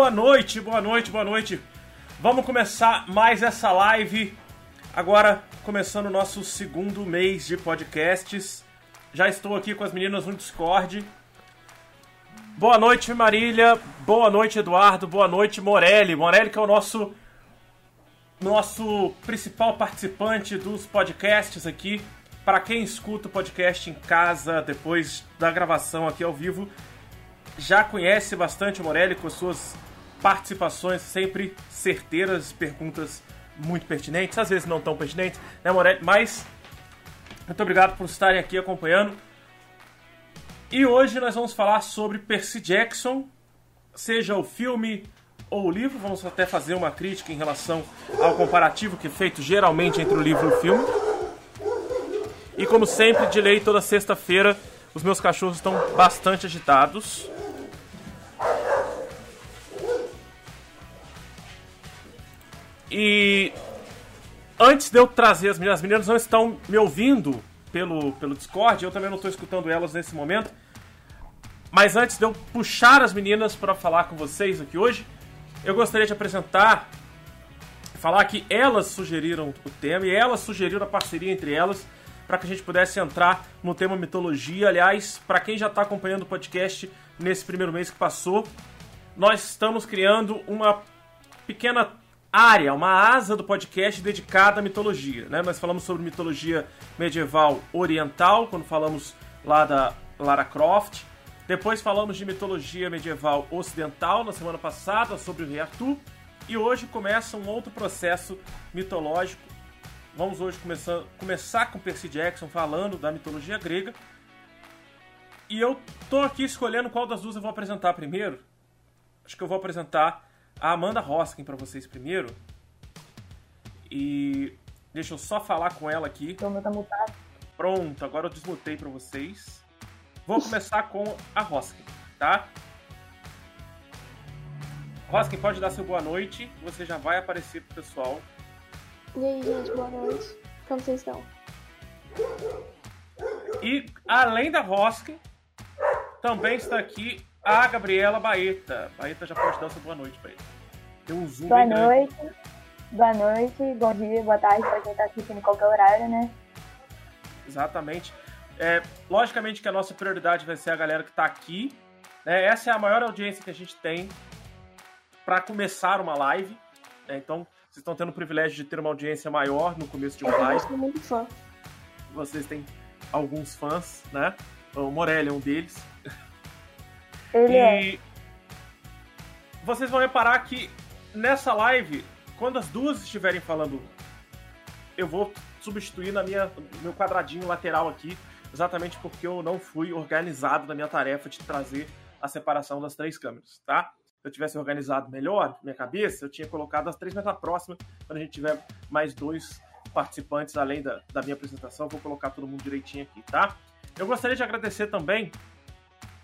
Boa noite, boa noite, boa noite. Vamos começar mais essa live. Agora, começando o nosso segundo mês de podcasts. Já estou aqui com as meninas no Discord. Boa noite, Marília. Boa noite, Eduardo. Boa noite, Morelli. Morelli, que é o nosso nosso principal participante dos podcasts aqui. Para quem escuta o podcast em casa depois da gravação aqui ao vivo, já conhece bastante o Morelli com suas participações sempre certeiras, perguntas muito pertinentes, às vezes não tão pertinentes, né, Morelli? Mas muito obrigado por estarem aqui acompanhando. E hoje nós vamos falar sobre Percy Jackson, seja o filme ou o livro. Vamos até fazer uma crítica em relação ao comparativo que é feito geralmente entre o livro e o filme. E como sempre, de lei, toda sexta-feira os meus cachorros estão bastante agitados. E antes de eu trazer as meninas, as meninas não estão me ouvindo pelo, pelo Discord, eu também não estou escutando elas nesse momento. Mas antes de eu puxar as meninas para falar com vocês aqui hoje, eu gostaria de apresentar, falar que elas sugeriram o tema e elas sugeriram a parceria entre elas para que a gente pudesse entrar no tema mitologia. Aliás, para quem já está acompanhando o podcast nesse primeiro mês que passou, nós estamos criando uma pequena área, uma asa do podcast dedicada à mitologia. Né? Nós falamos sobre mitologia medieval oriental, quando falamos lá da Lara Croft. Depois falamos de mitologia medieval ocidental na semana passada, sobre o rei Arthur. E hoje começa um outro processo mitológico. Vamos hoje começar, começar com Percy Jackson falando da mitologia grega. E eu tô aqui escolhendo qual das duas eu vou apresentar primeiro. Acho que eu vou apresentar a Amanda Hoskin para vocês primeiro. E deixa eu só falar com ela aqui. Então, tá mutado. Pronto, agora eu desmutei para vocês. Vou começar com a Hoskin, tá? Hoskin, pode dar seu boa noite. Você já vai aparecer pro pessoal. E aí, gente, boa noite. Como vocês estão? E além da Hoskin, também está aqui a Gabriela Baeta. Baeta já pode dar seu boa noite, Baeta. Tem um zoom Boa grande. noite. Boa noite, bom dia, boa tarde pra quem tá assistindo em qualquer horário, né? Exatamente. É, logicamente que a nossa prioridade vai ser a galera que está aqui. né? essa é a maior audiência que a gente tem para começar uma live. né? então, vocês estão tendo o privilégio de ter uma audiência maior no começo de uma Eu live. sou muito fã. Vocês têm alguns fãs, né? O Morelli é um deles. Ele é. E vocês vão reparar que nessa live, quando as duas estiverem falando, eu vou substituir na minha no meu quadradinho lateral aqui, exatamente porque eu não fui organizado na minha tarefa de trazer a separação das três câmeras, tá? Se eu tivesse organizado melhor, minha cabeça, eu tinha colocado as três na próxima, quando a gente tiver mais dois participantes além da, da minha apresentação, eu vou colocar todo mundo direitinho aqui, tá? Eu gostaria de agradecer também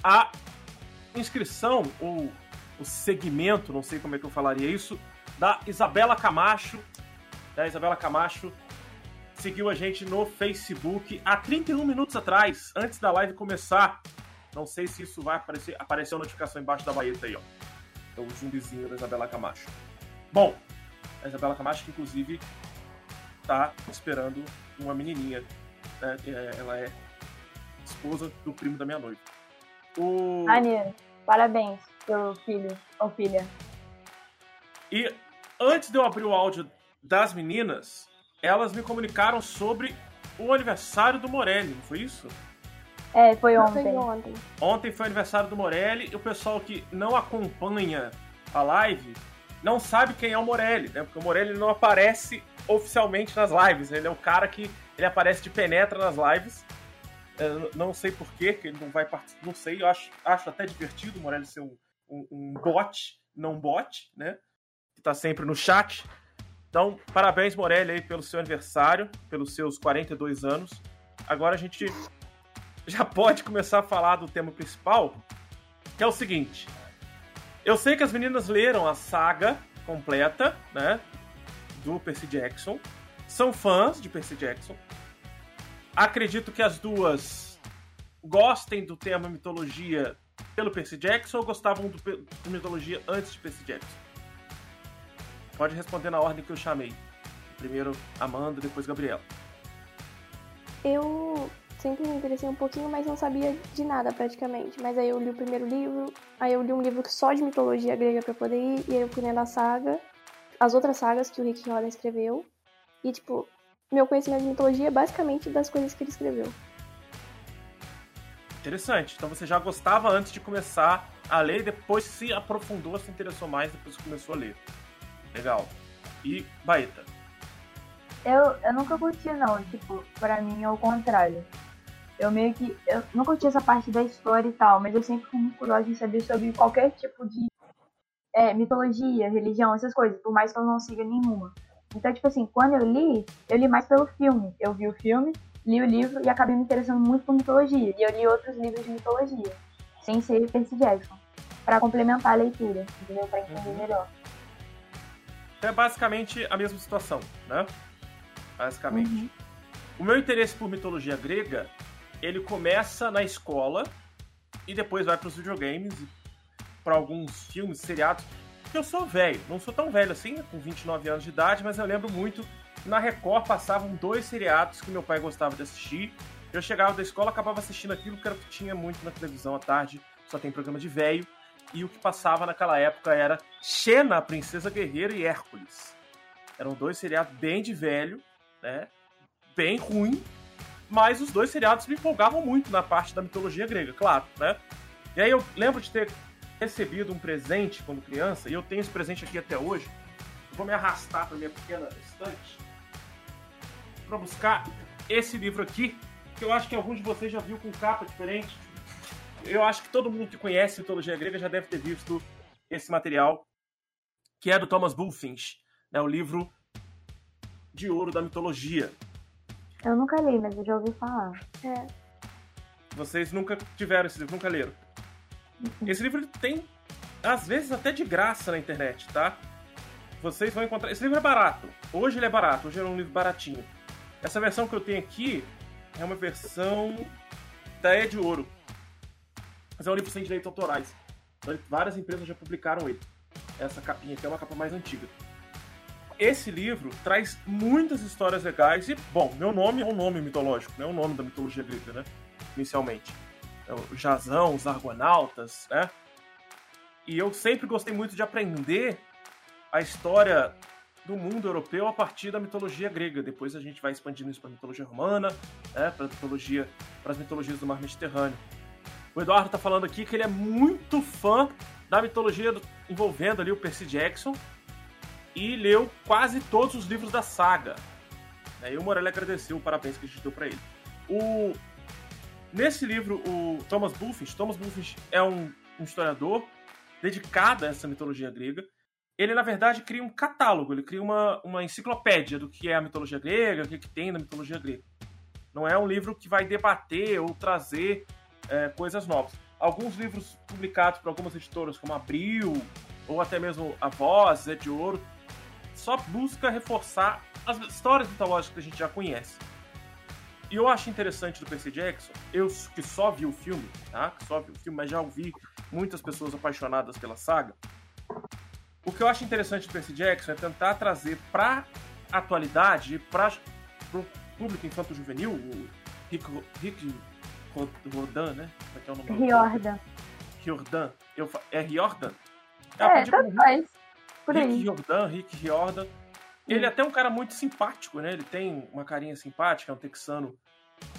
a inscrição ou o segmento, não sei como é que eu falaria isso, da Isabela Camacho. A Isabela Camacho seguiu a gente no Facebook há 31 minutos atrás, antes da live começar. Não sei se isso vai aparecer. Apareceu a notificação embaixo da baeta aí, ó. É o zumbizinho da Isabela Camacho. Bom, a Isabela Camacho, que inclusive tá esperando uma menininha. né? É, Ela é esposa do primo da minha noiva. O... Maneiro. Parabéns pelo filho ou filha. E antes de eu abrir o áudio das meninas, elas me comunicaram sobre o aniversário do Morelli, não foi isso? É, foi ontem. Foi ontem. Ontem foi o aniversário do Morelli e o pessoal que não acompanha a live não sabe quem é o Morelli, né? Porque o Morelli não aparece oficialmente nas lives. Ele é o cara que ele aparece de penetra nas lives. Eu não sei por que ele não vai participar. Não sei, eu acho, acho até divertido o Morelli ser um, um, um bot, não bot, né? Que tá sempre no chat. Então, parabéns, Morelli, aí, pelo seu aniversário, pelos seus 42 anos. Agora a gente já pode começar a falar do tema principal, que é o seguinte. Eu sei que as meninas leram a saga completa, né? Do Percy Jackson. São fãs de Percy Jackson. Acredito que as duas gostem do tema mitologia pelo Percy Jackson ou gostavam do, do mitologia antes de Percy Jackson? Pode responder na ordem que eu chamei. Primeiro Amanda, depois Gabriela. Eu sempre me interessei um pouquinho, mas não sabia de nada praticamente. Mas aí eu li o primeiro livro, aí eu li um livro só de mitologia grega para poder ir, e aí eu fui lendo a saga, as outras sagas que o Rick Riordan escreveu. E, tipo, meu conhecimento de mitologia é basicamente das coisas que ele escreveu. Interessante. Então você já gostava antes de começar a ler e depois se aprofundou, se interessou mais depois que começou a ler. Legal. E Baeta? Eu, eu nunca curti, não. Tipo, pra mim é o contrário. Eu meio que. Eu não curti essa parte da história e tal, mas eu sempre fui muito curiosa em saber sobre qualquer tipo de é, mitologia, religião, essas coisas, por mais que eu não siga nenhuma. Então, tipo assim, quando eu li, eu li mais pelo filme. Eu vi o filme, li o livro e acabei me interessando muito por mitologia. E eu li outros livros de mitologia, sem ser Percy Jackson, para complementar a leitura, entendeu? Pra entender uhum. melhor. É basicamente a mesma situação, né? Basicamente. Uhum. O meu interesse por mitologia grega, ele começa na escola e depois vai para os videogames, para alguns filmes, seriados. Eu sou velho, não sou tão velho assim, com 29 anos de idade, mas eu lembro muito. Na Record passavam dois seriados que meu pai gostava de assistir. Eu chegava da escola, acabava assistindo aquilo que era que tinha muito na televisão à tarde, só tem programa de velho. E o que passava naquela época era Xena, a Princesa Guerreira e Hércules. Eram dois seriados bem de velho, né? Bem ruim, mas os dois seriados me empolgavam muito na parte da mitologia grega, claro, né? E aí eu lembro de ter recebido um presente quando criança, e eu tenho esse presente aqui até hoje. vou me arrastar para minha pequena estante para buscar esse livro aqui, que eu acho que alguns de vocês já viu com capa diferente. Eu acho que todo mundo que conhece mitologia grega já deve ter visto esse material, que é do Thomas Bulfinch, né, o livro de ouro da mitologia. Eu nunca li, mas eu já ouvi falar. É. Vocês nunca tiveram esse livro, nunca leram? Esse livro tem, às vezes, até de graça na internet, tá? Vocês vão encontrar. Esse livro é barato. Hoje ele é barato, hoje é um livro baratinho. Essa versão que eu tenho aqui é uma versão da Ed Ouro. Mas é um livro sem direitos autorais. Então, várias empresas já publicaram ele. Essa capinha aqui é uma capa mais antiga. Esse livro traz muitas histórias legais e, bom, meu nome é um nome mitológico, não é o nome da mitologia grega, né? Inicialmente. É o Jazão, os Argonautas, né? E eu sempre gostei muito de aprender a história do mundo europeu a partir da mitologia grega. Depois a gente vai expandindo isso para a mitologia romana, né, para mitologia, as mitologias do mar Mediterrâneo. O Eduardo está falando aqui que ele é muito fã da mitologia do, envolvendo ali o Percy Jackson e leu quase todos os livros da saga. E o Morelli agradeceu o parabéns que a gente deu para ele. O Nesse livro, o Thomas Bulfinch, Thomas Bulfinch é um, um historiador dedicado a essa mitologia grega. Ele, na verdade, cria um catálogo, ele cria uma, uma enciclopédia do que é a mitologia grega, o que, que tem na mitologia grega. Não é um livro que vai debater ou trazer é, coisas novas. Alguns livros publicados por algumas editoras, como Abril, ou até mesmo A Voz, Zé de Ouro, só busca reforçar as histórias mitológicas que a gente já conhece. E eu acho interessante do Percy Jackson, eu que só vi o filme, tá? Que só vi o filme, mas já ouvi muitas pessoas apaixonadas pela saga. O que eu acho interessante do Percy Jackson é tentar trazer pra atualidade, pra, pro público infanto-juvenil, o Rick, Rick Rodan, né? Como é que é o nome? Riordan. Riordan. Eu, é Riordan? É, tanto faz. Por Rick Riordan, Rick Riordan. Ele é até um cara muito simpático, né? Ele tem uma carinha simpática, é um texano,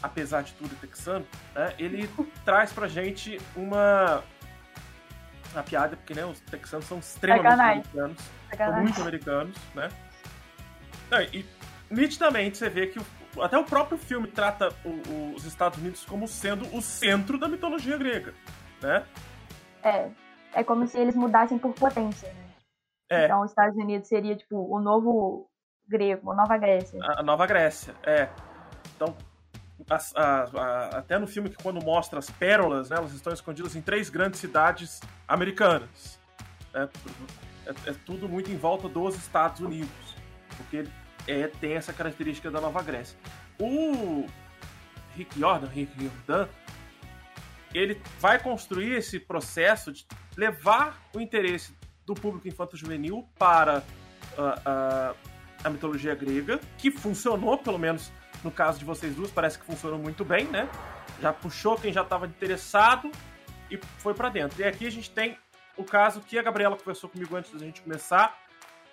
apesar de tudo texano, né? Ele traz pra gente uma a piada, porque né, os texanos são extremamente Sacanagem. americanos, Sacanagem. são muito americanos, né? e nitidamente você vê que o, até o próprio filme trata o, o, os Estados Unidos como sendo o centro da mitologia grega, né? É, é como se eles mudassem por potência, né? É. Então, os Estados Unidos seria, tipo, o novo grego, a nova Grécia. A, nova Grécia, é. Então, até no filme que quando mostra as pérolas, né, elas estão escondidas em três grandes cidades americanas. É, é, é tudo muito em volta dos Estados Unidos, porque é, tem essa característica da Nova Grécia. O Rick Jordan, Rick Jordan, ele vai construir esse processo de levar o interesse do público infanto-juvenil para uh, uh, a mitologia grega, que funcionou, pelo menos no caso de vocês duas, parece que funcionou muito bem, né? Já puxou quem já estava interessado e foi para dentro. E aqui a gente tem o caso que a Gabriela conversou comigo antes da gente começar,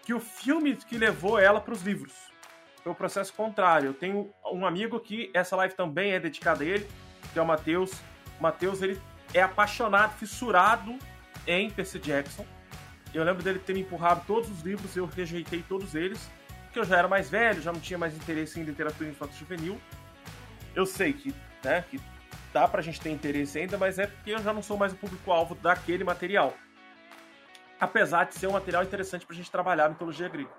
que o filme que levou ela para os livros. Foi o processo contrário. Eu tenho um amigo que essa live também é dedicada a ele, que é o Matheus. O Matheus, ele é apaixonado, fissurado em Percy Jackson. Eu lembro dele ter me empurrado todos os livros, eu rejeitei todos eles, porque eu já era mais velho, já não tinha mais interesse em literatura infantil juvenil. Eu sei que, né, que dá pra gente ter interesse ainda, mas é porque eu já não sou mais o público-alvo daquele material apesar de ser um material interessante para a gente trabalhar a mitologia grega.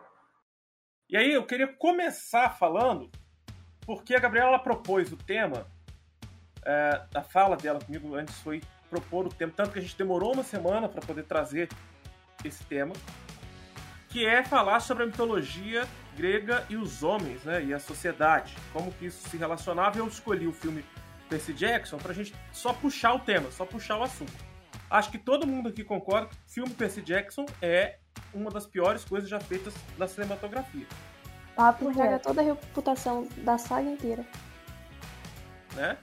E aí eu queria começar falando porque a Gabriela propôs o tema, é, a fala dela comigo antes foi propor o tema, tanto que a gente demorou uma semana para poder trazer esse tema, que é falar sobre a mitologia grega e os homens, né, e a sociedade, como que isso se relacionava. Eu escolhi o filme Percy Jackson para a gente só puxar o tema, só puxar o assunto. Acho que todo mundo aqui concorda que o filme Percy Jackson é uma das piores coisas já feitas na cinematografia. Papo joga toda a reputação da saga inteira. Né?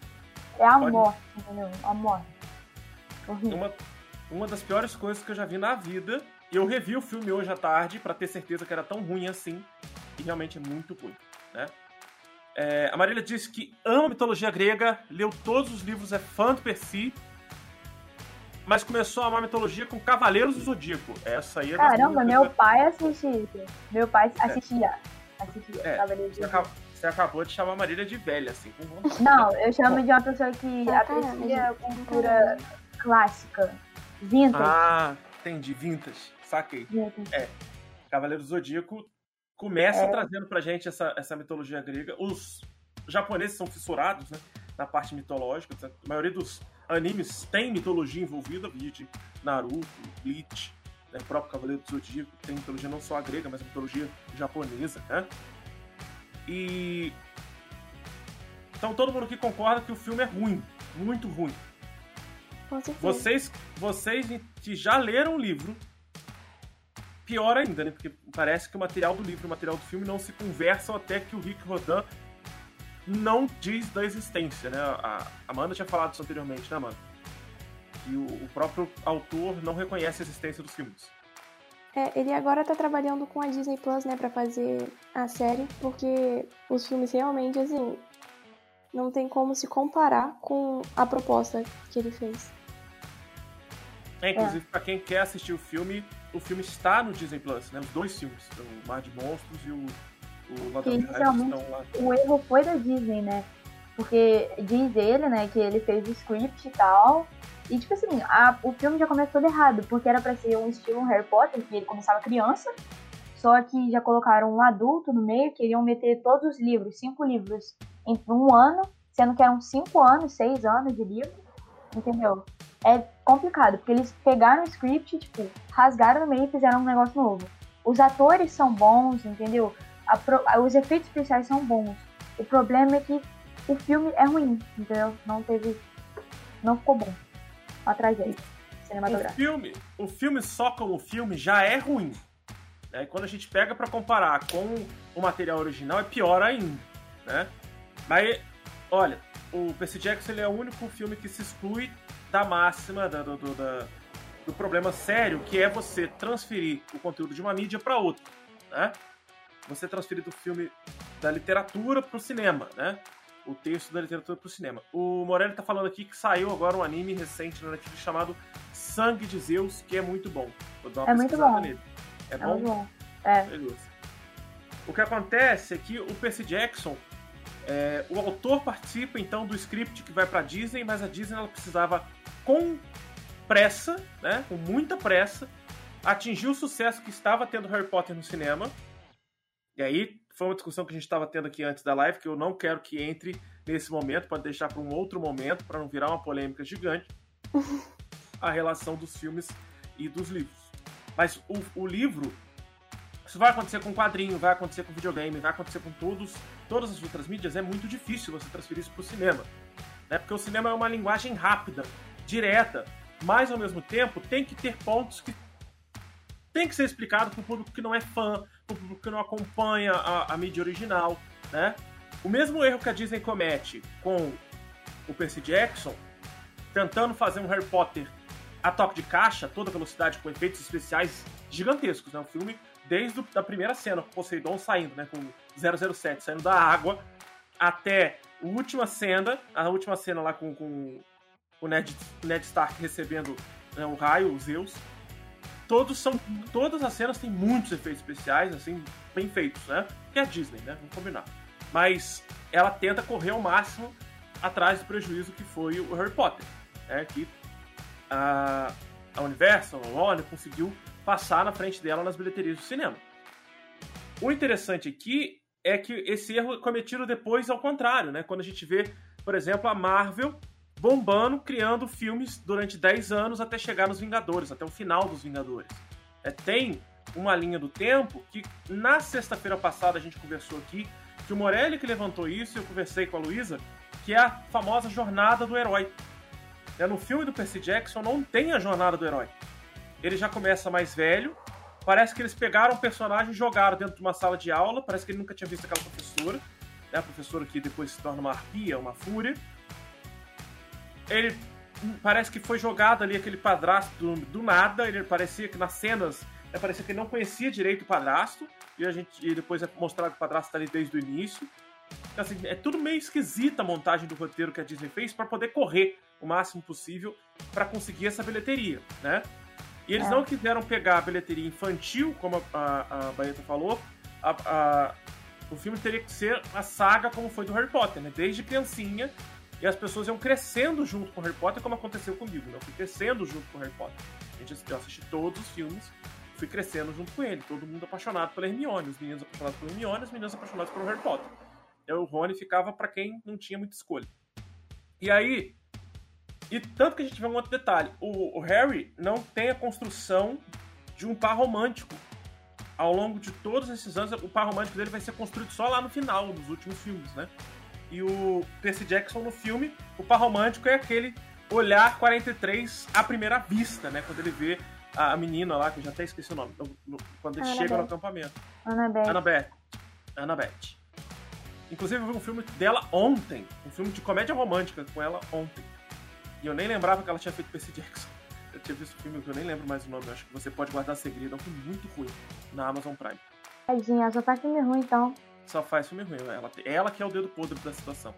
É a Pode... morte, entendeu? A morte. Uma, uma das piores coisas que eu já vi na vida. E eu revi o filme hoje à tarde para ter certeza que era tão ruim assim. E realmente é muito ruim, né? É, a Marília disse que ama mitologia grega, leu todos os livros, é fã do Percy mas começou a amar mitologia com Cavaleiros do Zodíaco. Essa aí é Caramba, meu pai assistia. Meu pai assistia. Assistia é. Cavaleiros do Zodíaco. Você acabou de chamar a Marília de velha, assim. Com... Não, eu chamo Bom. de uma pessoa que aprecia a cultura clássica. Vintage. Ah, entendi. Vintage. Saquei. Vintage. É. Cavaleiros do Zodíaco começa é. trazendo pra gente essa, essa mitologia grega. Os japoneses são fissurados, né? Na parte mitológica. A maioria dos animes tem mitologia envolvida, de Naruto, Bleach, né, o próprio Cavaleiro do Zodíaco, tem mitologia não só a grega, mas a mitologia japonesa, né? E. Então todo mundo aqui concorda que o filme é ruim, muito ruim. Vocês, vocês que já leram o livro, pior ainda, né? Porque parece que o material do livro e o material do filme não se conversam até que o Rick Rodan não diz da existência, né? A Amanda tinha falado isso anteriormente, né, Amanda? Que o, próprio autor não reconhece a existência dos filmes. É, ele agora tá trabalhando com a Disney Plus, né, pra fazer a série, porque os filmes realmente, assim, não tem como se comparar com a proposta que ele fez. É, inclusive, é. pra quem quer assistir o filme, o filme está no Disney Plus, né? Os dois filmes, o Mar de Monstros e o o inicialmente o erro foi da Disney, né? Porque diz ele, né, que ele fez o script e tal. E, tipo assim, a, o filme já começa todo errado, porque era pra ser um estilo Harry Potter, que ele começava criança, só que já colocaram um adulto no meio, queriam meter todos os livros, cinco livros, em um ano, sendo que eram cinco anos, seis anos de livro, entendeu? É complicado, porque eles pegaram o script, tipo, rasgaram no meio e fizeram um negócio novo. Os atores são bons, entendeu? a, os efeitos especiais são bons. O problema é que o filme é ruim, entendeu? Não teve. Não ficou bom. Uma tragédia. O filme, o filme só como filme já é ruim. Né? Quando a gente pega para comparar com o material original, é pior ainda. Né? Mas, olha, o Percy Jackson ele é o único filme que se exclui da máxima, da, do, do, da, do problema sério, que é você transferir o conteúdo de uma mídia para outra. Né? você transferir do filme da literatura para o cinema, né? O texto da literatura para o cinema. O Morelli está falando aqui que saiu agora um anime recente na Netflix chamado Sangue de Zeus, que é muito bom. Vou dar uma é muito bom. Nele. É, é bom? bom. É. Beleza. O que acontece é que o Percy Jackson, é, o autor participa então do script que vai para Disney, mas a Disney ela precisava com pressa, né, com muita pressa, atingir o sucesso que estava tendo Harry Potter no cinema e aí foi uma discussão que a gente estava tendo aqui antes da live, que eu não quero que entre nesse momento, pode deixar para um outro momento, para não virar uma polêmica gigante, a relação dos filmes e dos livros. Mas o, o livro, isso vai acontecer com quadrinho, vai acontecer com videogame, vai acontecer com todos, todas as outras mídias, é muito difícil você transferir isso para o cinema. Né? Porque o cinema é uma linguagem rápida. direta, mas ao mesmo tempo tem que ter pontos que tem que ser explicado para o público que não é fã, para o público que não acompanha a, a, mídia original, né? O mesmo erro que a Disney comete com o Percy Jackson, tentando fazer um Harry Potter a toque de caixa, toda velocidade, com efeitos especiais gigantescos, né? O filme, desde a primeira cena, com Poseidon saindo, né? Com 007 saindo da água, até a última cena, a última cena lá com, com o Ned, Ned Stark recebendo né, o raio, os Zeus. Todos são, todas as cenas têm muitos efeitos especiais, assim, bem feitos, né? Que é a Disney, né? Vamos combinar. Mas ela tenta correr ao máximo atrás do prejuízo que foi o Harry Potter, né? Que a, a Universal, a Warner, conseguiu passar na frente dela nas bilheterias do cinema. O interessante aqui é que esse erro é cometido depois ao contrário, né? Quando a gente vê, por exemplo, a Marvel bombando, criando filmes durante 10 anos até chegar nos Vingadores, até o final dos Vingadores. É, tem uma linha do tempo que na sexta-feira passada a gente conversou aqui, que o Morelli que levantou isso, e eu conversei com a Luísa, que é a famosa jornada do herói. É, no filme do Percy Jackson não tem a jornada do herói. Ele já começa mais velho, parece que eles pegaram o personagem e jogaram dentro de uma sala de aula, parece que ele nunca tinha visto aquela professora, né, a professora que depois se torna uma arpia, uma fúria, ele parece que foi jogado ali aquele padrasto do, do nada. Ele parecia que nas cenas né, parecia que ele não conhecia direito o padrasto. E a gente e depois é mostrado que o padrasto está ali desde o início. Então, assim, é tudo meio esquisita a montagem do roteiro que a Disney fez para poder correr o máximo possível para conseguir essa bilheteria, né? E eles é. não quiseram pegar a bilheteria infantil, como a, a, a Baeta falou. A, a, o filme teria que ser a saga como foi do Harry Potter, né? Desde criancinha e as pessoas iam crescendo junto com o Harry Potter, como aconteceu comigo. Né? Eu fui crescendo junto com o Harry Potter. A gente, eu assisti todos os filmes, fui crescendo junto com ele. Todo mundo apaixonado pela Hermione, os meninos apaixonados pela Hermione, as meninas apaixonadas pelo Harry Potter. E o Rony ficava para quem não tinha muita escolha. E aí, e tanto que a gente vê um outro detalhe: o, o, Harry não tem a construção de um par romântico. Ao longo de todos esses anos, o par romântico dele vai ser construído só lá no final dos últimos filmes, né? E o Percy Jackson no filme, o par romântico é aquele olhar 43 à primeira vista, né? Quando ele vê a, menina lá, que eu já até esqueci o nome, no, no, quando ele chega no acampamento. Annabeth. Annabeth. Annabeth. Inclusive, eu vi um filme dela ontem. Um filme de comédia romântica com ela ontem. E eu nem lembrava que ela tinha feito Percy Jackson. Eu tinha visto o filme que eu nem lembro mais o nome. Eu acho que você pode guardar segredo. É um filme muito ruim na Amazon Prime. Tadinha, só tá filme ruim então só faz filme ruim. Ela, ela que é o dedo podre da situação.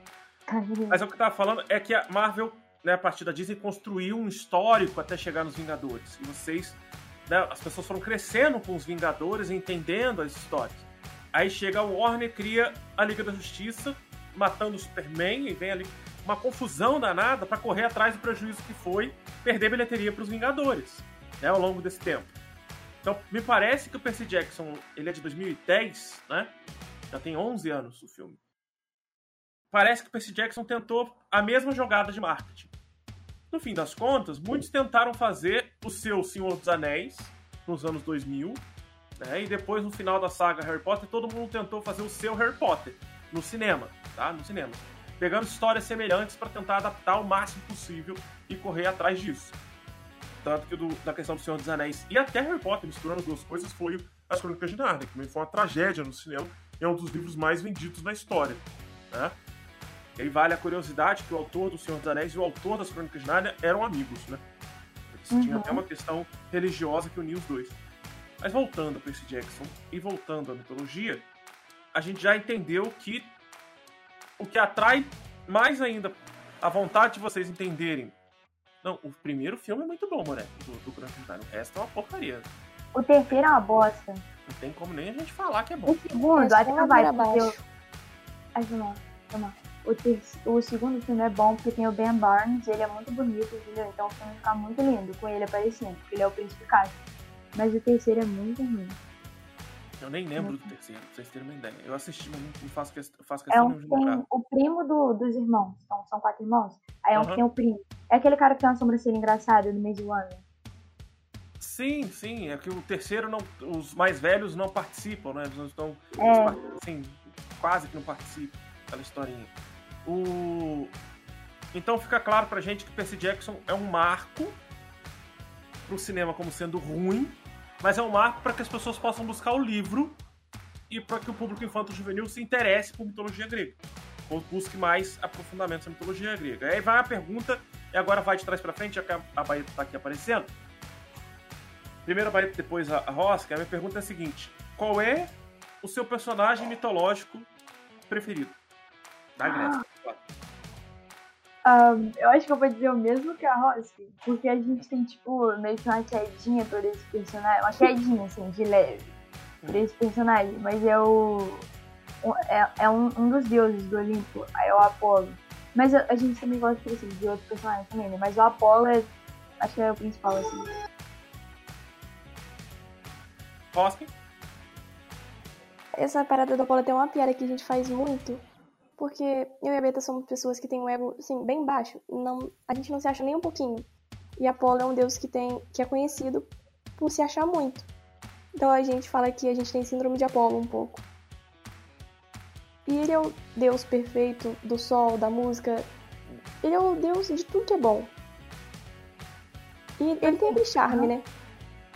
Mas o que eu tava falando é que a Marvel, né, a partir da Disney, construiu um histórico até chegar nos Vingadores. E vocês, né, as pessoas foram crescendo com os Vingadores, entendendo as histórias. Aí chega o Warner, cria a Liga da Justiça, matando o Superman, e vem ali uma confusão danada para correr atrás do prejuízo que foi perder bilheteria para os Vingadores, né, ao longo desse tempo. Então, me parece que o Percy Jackson, ele é de 2010, né? Já tem 11 anos o filme. Parece que Percy Jackson tentou a mesma jogada de marketing. No fim das contas, muitos tentaram fazer o seu Senhor dos Anéis nos anos 2000, né? E depois no final da saga Harry Potter, todo mundo tentou fazer o seu Harry Potter no cinema, tá? No cinema. Pegando histórias semelhantes para tentar adaptar o máximo possível e correr atrás disso. Tanto que do, da questão do Senhor dos Anéis e até Harry Potter, misturando as duas coisas, foi As Crônicas de Narnia, que também foi uma tragédia no cinema é um dos livros mais vendidos na história. Né? E aí vale a curiosidade que o autor do Senhor dos Anéis e o autor das Crônicas de Nárnia eram amigos, né? Eles uhum. tinham até uma questão religiosa que unia os dois. Mas voltando a Percy Jackson e voltando à mitologia, a gente já entendeu que o que atrai mais ainda a vontade de vocês entenderem. Não, o primeiro filme é muito bom, moleque, do, do Crônicas de O resto é uma porcaria. O terceiro é uma bosta. Não tem como nem a gente falar que é bom. O segundo, até não vai, porque eu... Ai, não, não. O, ter... o segundo filme é bom porque tem o Ben Barnes, ele é muito bonito, entendeu? Então o filme fica muito lindo com ele aparecendo, porque ele é o príncipe Caio. Mas o terceiro é muito ruim. Eu nem lembro do terceiro, pra vocês terem uma ideia. Eu assisti, mas não faço, questão, faço questão é um, de tem o primo do, dos irmãos, então, são quatro irmãos. Aí é um uhum. tem o primo. É aquele cara que tem uma sobrancelha engraçada no meio do ano. Sim, sim. É que o terceiro não. Os mais velhos não participam, né? Eles não estão. É. Assim, quase que não participam daquela historinha. O. Então fica claro pra gente que Percy Jackson é um marco pro cinema como sendo ruim, mas é um marco para que as pessoas possam buscar o livro e para que o público infanto-juvenil se interesse por mitologia grega. Ou busque mais aprofundamentos na mitologia grega. Aí vai a pergunta, e agora vai de trás para frente, já que a Baeta está aqui aparecendo. Primeiro a Baeta, depois a Rosca. A minha pergunta é a seguinte: qual é o seu personagem mitológico preferido? Da Grécia. Um, eu acho que eu vou dizer o mesmo que a Rossi, porque a gente tem, tipo, meio que uma quedinha por esse personagem, uma quedinha, assim, de leve, por esse personagem, mas é o. É, é um, um dos deuses do Olimpo, aí é o Apolo. Mas a, a gente também gosta, por exemplo, de outros personagens também, né? Mas o Apolo é. Acho que é o principal, assim. Rossi? Essa parada do Apolo tem uma piada que a gente faz muito, porque eu e a Beta somos pessoas que têm um ego, assim, bem baixo. Não, a gente não se acha nem um pouquinho. E Apolo é um deus que, tem, que é conhecido por se achar muito. Então a gente fala que a gente tem síndrome de Apolo um pouco. E ele é o deus perfeito do sol, da música. Ele é o deus de tudo que é bom. E ele tem aquele charme, né?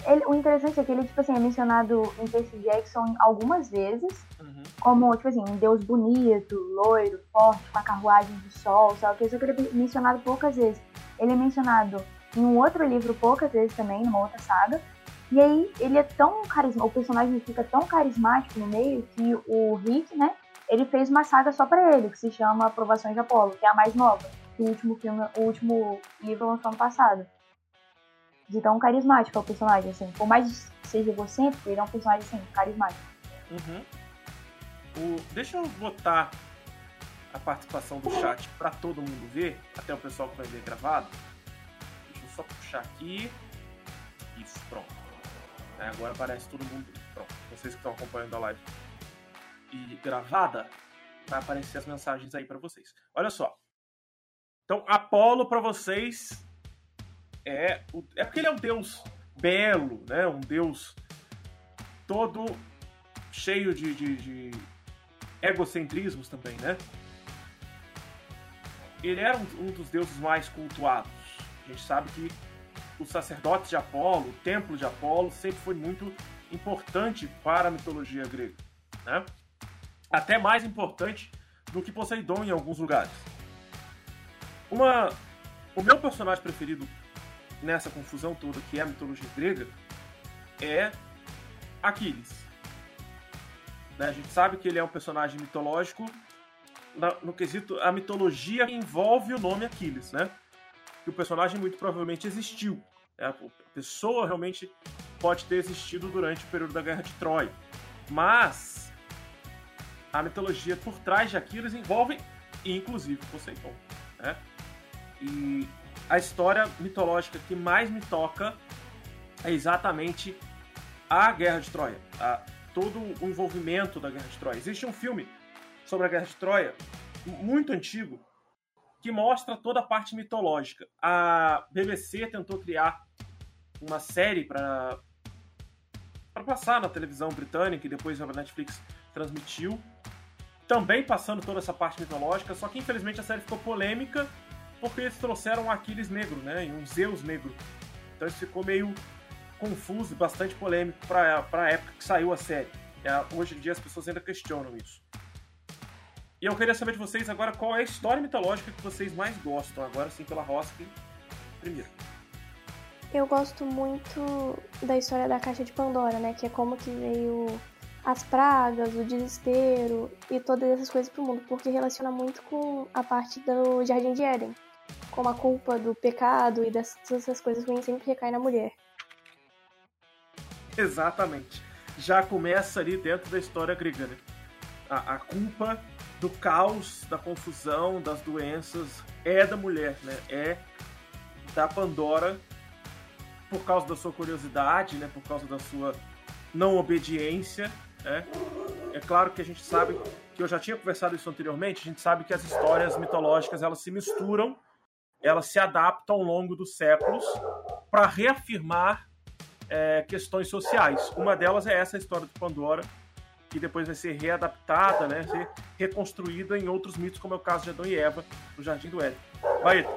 Ele, o interessante é que ele, tipo assim, é mencionado em Percy Jackson algumas vezes, uhum. como, tipo assim, um deus bonito, loiro, forte, com a carruagem do sol, sabe? Só que ele é mencionado poucas vezes. Ele é mencionado em um outro livro poucas vezes também, numa outra saga. E aí, ele é tão carismático, o personagem fica tão carismático no meio que o Rick, né, ele fez uma saga só para ele, que se chama Aprovações de Apolo, que é a mais nova, que o último filme, o último livro lançou ano passado de tão carismático é o personagem, assim. Por mais que seja egocêntrico, ele é um personagem, assim, carismático. Uhum. O... Deixa eu botar a participação do chat para todo mundo ver, até o pessoal que vai ver gravado. Deixa eu só puxar aqui. Isso, pronto. É, agora aparece todo mundo. Pronto. Vocês que estão acompanhando a live e gravada, vai aparecer as mensagens aí para vocês. Olha só. Então, Apolo para vocês é, é porque ele é um deus belo, né? Um deus todo cheio de, de, de egocentrismos também, né? Ele era um, um, dos deuses mais cultuados. A gente sabe que os sacerdotes de Apolo, o templo de Apolo, sempre foi muito importante para a mitologia grega, né? Até mais importante do que Poseidon em alguns lugares. Uma, o meu personagem preferido nessa confusão toda que é a mitologia grega é Aquiles. Né? A gente sabe que ele é um personagem mitológico no quesito a mitologia envolve o nome Aquiles, né? Que o personagem muito provavelmente existiu. Né? A pessoa realmente pode ter existido durante o período da Guerra de Troia. Mas a mitologia por trás de Aquiles envolve inclusive Poseidon, né? E a história mitológica que mais me toca é exatamente a Guerra de Troia, a, todo o envolvimento da Guerra de Troia. Existe um filme sobre a Guerra de Troia, muito antigo, que mostra toda a parte mitológica. A BBC tentou criar uma série para para passar na televisão britânica e depois a Netflix transmitiu, também passando toda essa parte mitológica, só que infelizmente a série ficou polêmica porque eles trouxeram um Aquiles negro, né? E um Zeus negro. Então isso ficou meio confuso e bastante polêmico para a época que saiu a série. É, hoje em dia as pessoas ainda questionam isso. E eu queria saber de vocês agora qual é a história mitológica que vocês mais gostam, agora sim pela Roski primeiro. Eu gosto muito da história da Caixa de Pandora, né? Que é como que veio as pragas, o desespero e todas essas coisas pro mundo, porque relaciona muito com a parte do Jardim de Éden como a culpa do pecado e dessas coisas ruins sempre recai na mulher. Exatamente. Já começa ali dentro da história grega, né? A, a culpa do caos, da confusão, das doenças é da mulher, né? É da Pandora por causa da sua curiosidade, né? Por causa da sua não obediência, né? É claro que a gente sabe que eu já tinha conversado isso anteriormente. A gente sabe que as histórias mitológicas elas se misturam ela se adapta ao longo dos séculos para reafirmar é, questões sociais. Uma delas é essa história de Pandora, que depois vai ser readaptada, né, ser reconstruída em outros mitos, como é o caso de Adão e Eva no Jardim do Éden. Vai.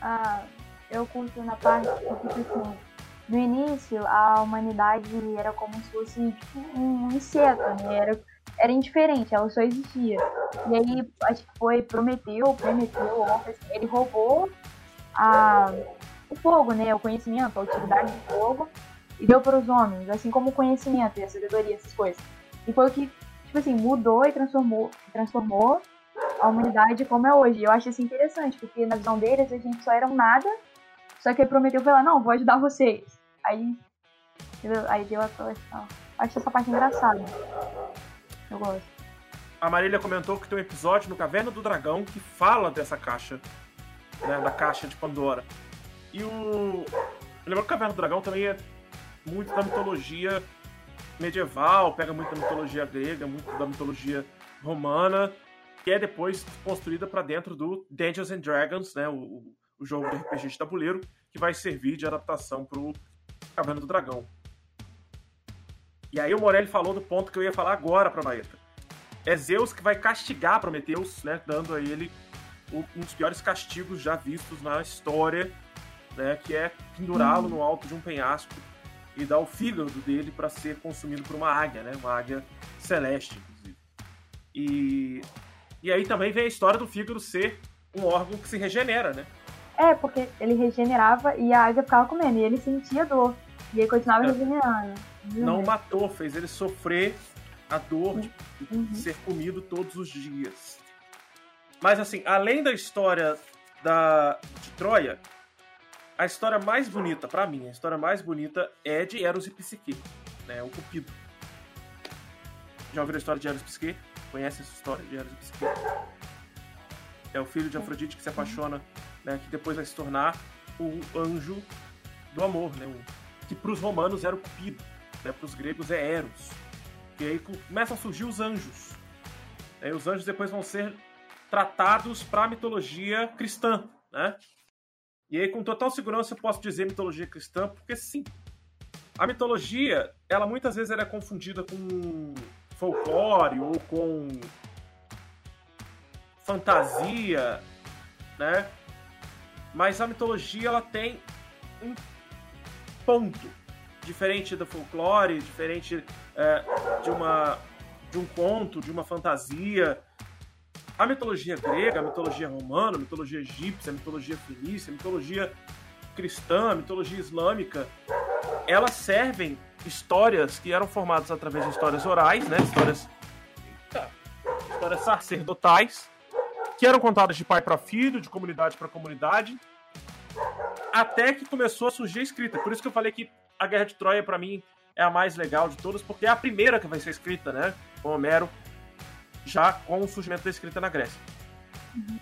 Ah, eu curto na parte assim, no início a humanidade era como se fosse tipo, um inseto, né? Era, era indiferente, ela só existia. E aí, acho que foi Prometeu, Prometeu, ele roubou a, o fogo, né? O conhecimento, a utilidade do fogo e deu para os homens, assim como o conhecimento e a sabedoria, essas coisas. E foi o que, tipo assim, mudou e transformou, transformou a humanidade como é hoje. Eu acho isso interessante, porque na visão deles a gente só era um nada, só que prometeu falar, não, vou ajudar vocês. Aí, aí deu a atuação. Acho essa parte engraçada. Eu gosto. A Marília comentou que tem um episódio no Caverna do Dragão que fala dessa caixa, né, da caixa de Pandora. E o... Lembra que o Caverna do Dragão também é muito da mitologia medieval, pega muito da mitologia grega, muito da mitologia romana, que é depois construída para dentro do Dungeons and Dragons, né, o, o jogo de RPG de tabuleiro, que vai servir de adaptação para o Caverna do Dragão. E aí o Morelli falou do ponto que eu ia falar agora para Maeta. É Zeus que vai castigar Prometeus, né, dando a ele um dos piores castigos já vistos na história, né, que é pendurá-lo hum. no alto de um penhasco e dar o fígado dele para ser consumido por uma águia, né? Uma águia celeste, inclusive. E, e aí também vem a história do fígado ser um órgão que se regenera, né? É, porque ele regenerava e a águia ficava comendo, e ele sentia dor. E ele continuava é. regenerando. Não matou, fez ele sofrer a dor de uhum. ser comido todos os dias. Mas assim, além da história da, de Troia, a história mais bonita, para mim, a história mais bonita é de Eros e Psique, né? O Cupido. Já ouviram a história de Eros e Psique? Conhece essa história de Eros e Psique? É o filho de Afrodite que se apaixona, né? Que depois vai se tornar o anjo do amor, né? O, que para os romanos era o Cupido, né? Para os gregos é Eros. E aí começam a surgir os anjos. Né? Os anjos depois vão ser tratados para a mitologia cristã, né? E aí, com total segurança, eu posso dizer mitologia cristã, porque sim. A mitologia, ela muitas vezes é confundida com folclore ou com fantasia, né? Mas a mitologia, ela tem um ponto diferente do folclore, diferente é, de uma de um conto, de uma fantasia, a mitologia grega, a mitologia romana, a mitologia egípcia, a mitologia fenícia, a mitologia cristã, a mitologia islâmica, elas servem histórias que eram formadas através de histórias orais, né? Histórias, histórias sacerdotais, que eram contadas de pai para filho, de comunidade para comunidade, até que começou a surgir a escrita. Por isso que eu falei que a Guerra de Troia, para mim, é a mais legal de todas, porque é a primeira que vai ser escrita, né? Com Homero já com o surgimento da escrita na Grécia. Uhum.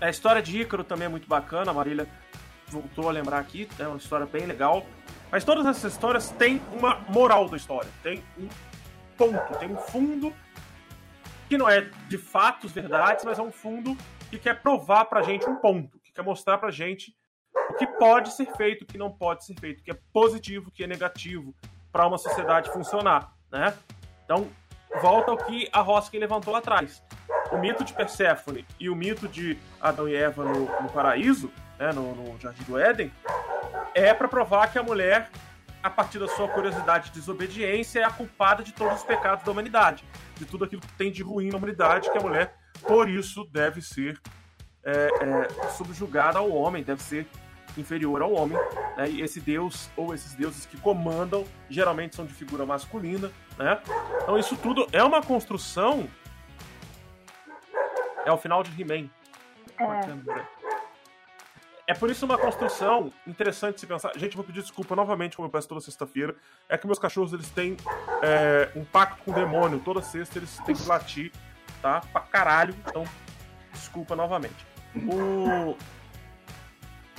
A história de Ícaro também é muito bacana, a Marília voltou a lembrar aqui, é uma história bem legal. Mas todas essas histórias têm uma moral da história, tem um ponto, tem um fundo que não é de fatos, verdades, mas é um fundo que quer provar pra gente um ponto, quer mostrar pra gente o que pode ser feito, o que não pode ser feito, o que é positivo, o que é negativo para uma sociedade funcionar, né? Então, volta ao que a Hoskin levantou lá atrás. O mito de Perséfone e o mito de Adão e Eva no, no paraíso, né, no, no Jardim do Éden, é para provar que a mulher, a partir da sua curiosidade e desobediência, é a culpada de todos os pecados da humanidade, de tudo aquilo que tem de ruim na humanidade, que a mulher, por isso, deve ser é, é, subjugada ao homem, deve ser inferior ao homem, né? E esse deus ou esses deuses que comandam geralmente são de figura masculina, né? Então isso tudo é uma construção. É o final de He-Man. É. É por isso uma construção interessante se pensar. Gente, vou pedir desculpa novamente, como eu peço toda sexta-feira. É que meus cachorros eles têm é, um pacto com o demônio. Toda sexta eles têm que latir, tá? Pra caralho. Então, desculpa novamente. O,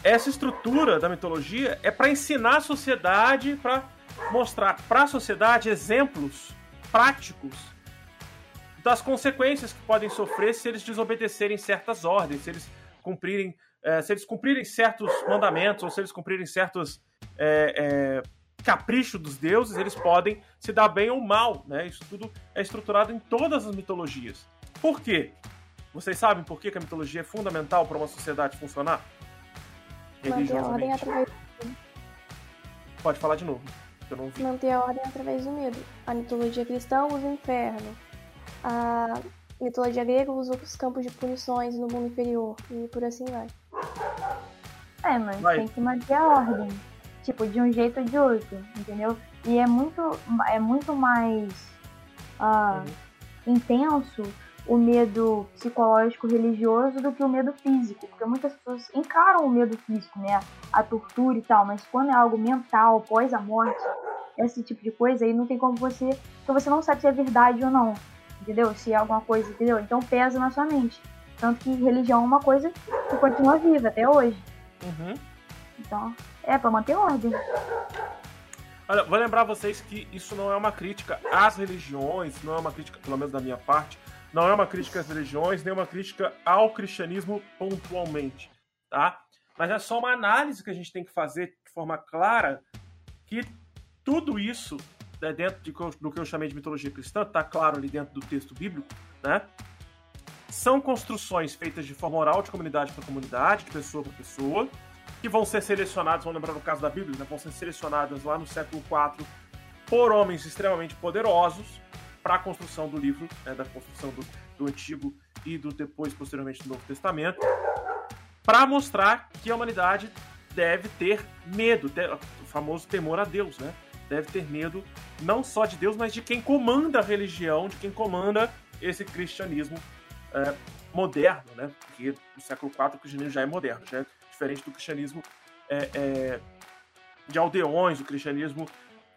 essa estrutura da mitologia é para ensinar a sociedade, para mostrar para a sociedade exemplos práticos das consequências que podem sofrer se eles desobedecerem certas ordens, se eles cumprirem, é, se eles cumprirem certos mandamentos ou se eles cumprirem certos é, é, capricho dos deuses, eles podem se dar bem ou mal, né? Isso tudo é estruturado em todas as mitologias. Por quê? Vocês sabem por que a mitologia é fundamental para uma sociedade funcionar? Manter a ordem através Pode falar de novo. Eu não vi. Manter a ordem através do medo. A mitologia cristã usa o inferno. A mitologia grega usa os campos de punições no mundo inferior. E por assim vai. É, mas vai. tem que manter a ordem. Tipo, de um jeito ou de outro, entendeu? E é muito, é muito mais uh, uhum. intenso o medo psicológico religioso do que o medo físico, porque muitas pessoas encaram o medo físico, né, a tortura e tal, mas quando é algo mental, pós a morte, esse tipo de coisa, aí não tem como você, porque você não sabe se é verdade ou não, entendeu? Se é alguma coisa, entendeu? Então pesa na sua mente. Tanto que religião é uma coisa que continua viva até hoje. Uhum. Então, é para manter ordem. Olha, vou lembrar vocês que isso não é uma crítica às religiões, não é uma crítica, pelo menos da minha parte, não é uma crítica às religiões, nem uma crítica ao cristianismo pontualmente, tá? Mas é só uma análise que a gente tem que fazer de forma clara que tudo isso, né, dentro de, do que eu chamei de mitologia cristã, tá claro ali dentro do texto bíblico, né? São construções feitas de forma oral, de comunidade para comunidade, de pessoa para pessoa, que vão ser selecionadas, vamos lembrar no caso da Bíblia, né, vão ser selecionadas lá no século IV por homens extremamente poderosos, para a construção do livro, né, da construção do, do Antigo e do depois, posteriormente, do Novo Testamento, para mostrar que a humanidade deve ter medo, ter, o famoso temor a Deus, né? Deve ter medo não só de Deus, mas de quem comanda a religião, de quem comanda esse cristianismo é, moderno, né? Porque no século IV o cristianismo já é moderno, já é diferente do cristianismo é, é, de aldeões, o cristianismo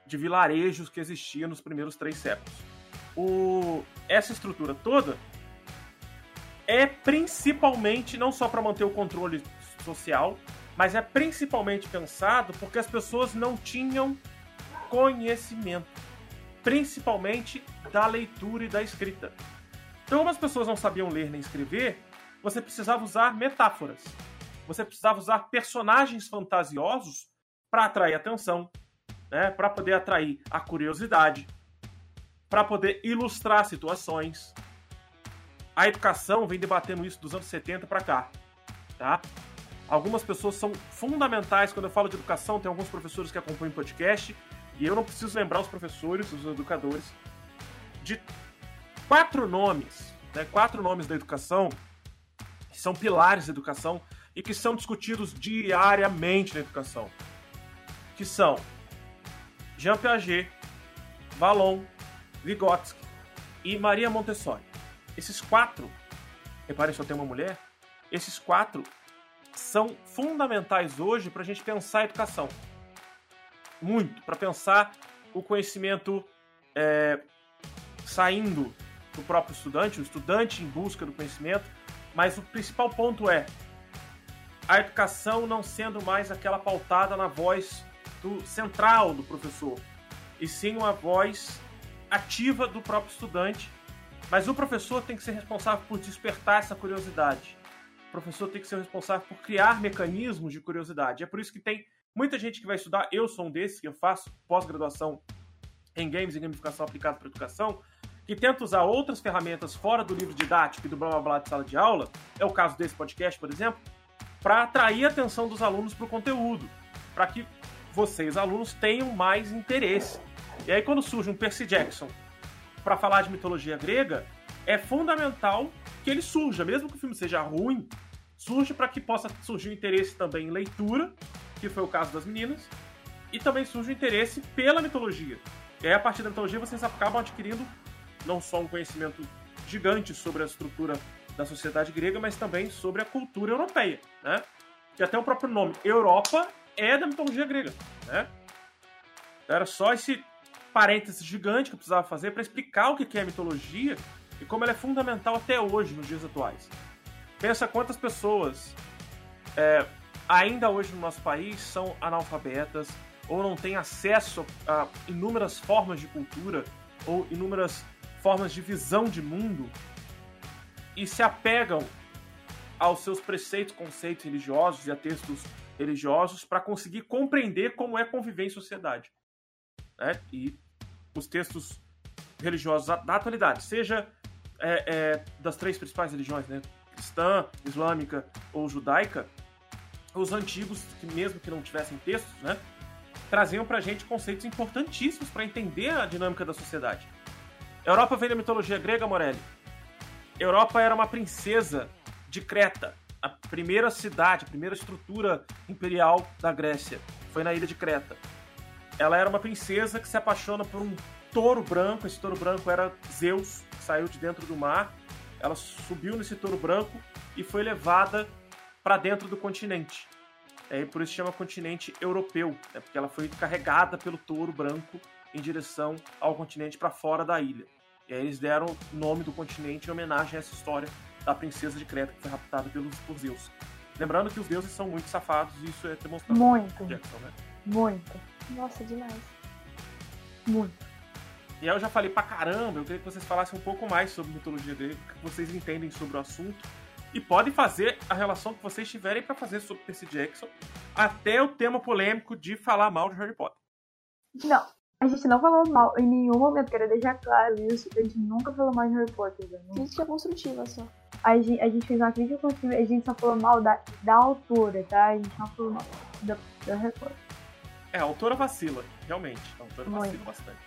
de vilarejos que existia nos primeiros três séculos o, essa estrutura toda é principalmente não só para manter o controle social, mas é principalmente pensado porque as pessoas não tinham conhecimento, principalmente da leitura e da escrita. Então, como as pessoas não sabiam ler nem escrever, você precisava usar metáforas. Você precisava usar personagens fantasiosos para atrair atenção, né? para poder atrair a curiosidade, para poder ilustrar situações. A educação vem debatendo isso dos anos 70 para cá, tá? Algumas pessoas são fundamentais quando eu falo de educação, tem alguns professores que acompanham o podcast, e eu não preciso lembrar os professores, os educadores, de quatro nomes, né, quatro nomes da educação, que são pilares da educação e que são discutidos diariamente na educação. Que são Jean Piaget, Vallon, Vygotsky e Maria Montessori. Esses quatro, reparem só tem uma mulher, esses quatro são fundamentais hoje para a gente pensar a educação. Muito, para pensar o conhecimento é, saindo do próprio estudante, o estudante em busca do conhecimento, mas o principal ponto é a educação não sendo mais aquela pautada na voz do central do professor, e sim uma voz ativa do próprio estudante, mas o professor tem que ser responsável por despertar essa curiosidade. O professor tem que ser responsável por criar mecanismos de curiosidade. É por isso que tem muita gente que vai estudar, eu sou um desses, que eu faço pós-graduação em games e gamificação aplicada para educação, que tenta usar outras ferramentas fora do livro didático e do blá blá blá de sala de aula, é o caso desse podcast, por exemplo, para atrair a atenção dos alunos para o conteúdo, para que vocês, alunos, tenham mais interesse. E aí, quando surge um Percy Jackson para falar de mitologia grega, é fundamental que ele surja, mesmo que o filme seja ruim, surge para que possa surgir o interesse também em leitura, que foi o caso das meninas, e também surge o interesse pela mitologia. E aí, a partir da mitologia, vocês acabam adquirindo não só um conhecimento gigante sobre a estrutura da sociedade grega, mas também sobre a cultura europeia, né? Que até o próprio nome Europa é da mitologia grega, né? Então, era só esse parênteses gigante que eu precisava fazer para explicar o que é mitologia e como ela é fundamental até hoje, nos dias atuais. Pensa quantas pessoas é, ainda hoje no nosso país são analfabetas ou não têm acesso a inúmeras formas de cultura ou inúmeras formas de visão de mundo e se apegam aos seus preceitos, conceitos religiosos e a textos religiosos para conseguir compreender como é conviver em sociedade. Né, e os textos religiosos da atualidade, seja é, é, das três principais religiões, né, cristã, islâmica ou judaica, os antigos, que mesmo que não tivessem textos, né, traziam pra gente conceitos importantíssimos para entender a dinâmica da sociedade. Europa vem da mitologia grega, Morelli. Europa era uma princesa de Creta, a primeira cidade, a primeira estrutura imperial da Grécia. Foi na ilha de Creta. Ela era uma princesa que se apaixona por um touro branco. Esse touro branco era Zeus, que saiu de dentro do mar. Ela subiu nesse touro branco e foi levada para dentro do continente. É, por isso chama continente europeu, né, porque ela foi carregada pelo touro branco em direção ao continente para fora da ilha. E aí eles deram o nome do continente em homenagem a essa história da princesa de Creta que foi raptada pelos por Zeus. Lembrando que os deuses são muito safados e isso é demonstrado Muito. Jackson, né? Muito. Nossa, demais. Muito. E aí eu já falei pra caramba, eu queria que vocês falassem um pouco mais sobre mitologia grega, o que vocês entendem sobre o assunto. E podem fazer a relação que vocês tiverem para fazer sobre Percy Jackson, até o tema polêmico de falar mal de Harry Potter. Não, a gente não falou mal em nenhum momento, quero deixar claro isso. A gente nunca falou mal de Harry Potter. né? Crítica construtiva só. A gente, a gente fez uma crítica construtiva, a gente só falou mal da, da autora, tá? A gente não falou mal da, da Harry Potter. É, a autora vacila, realmente. A autora Muito. vacila bastante.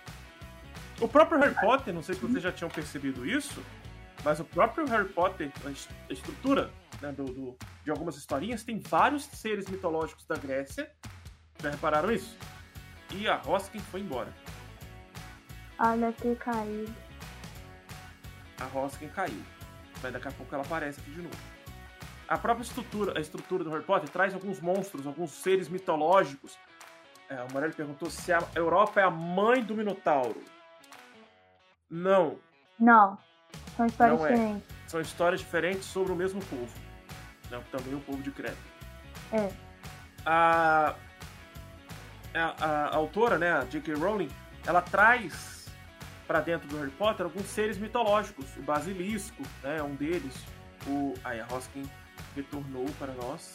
O próprio Harry Potter, não sei se vocês já tinham percebido isso, mas o próprio Harry Potter, a es- a estrutura né, do, do- de algumas historinhas, tem vários seres mitológicos da Grécia. Já repararam isso? E a Hoskin foi embora. Deve ter caído. A Hoskin caiu. Mas daqui a pouco ela aparece aqui de novo. A própria estrutura, a estrutura do Harry Potter traz alguns monstros, alguns seres mitológicos. É, o Morelli perguntou se a Europa é a mãe do Minotauro. Não. Não, são histórias Não é. diferentes. São histórias diferentes sobre o mesmo povo. Né? Também o povo de Creta. É. A, a, a autora, né, a J.K. Rowling, ela traz para dentro do Harry Potter alguns seres mitológicos. O Basilisco, né, é um deles. O, aí a Hoskin retornou para nós.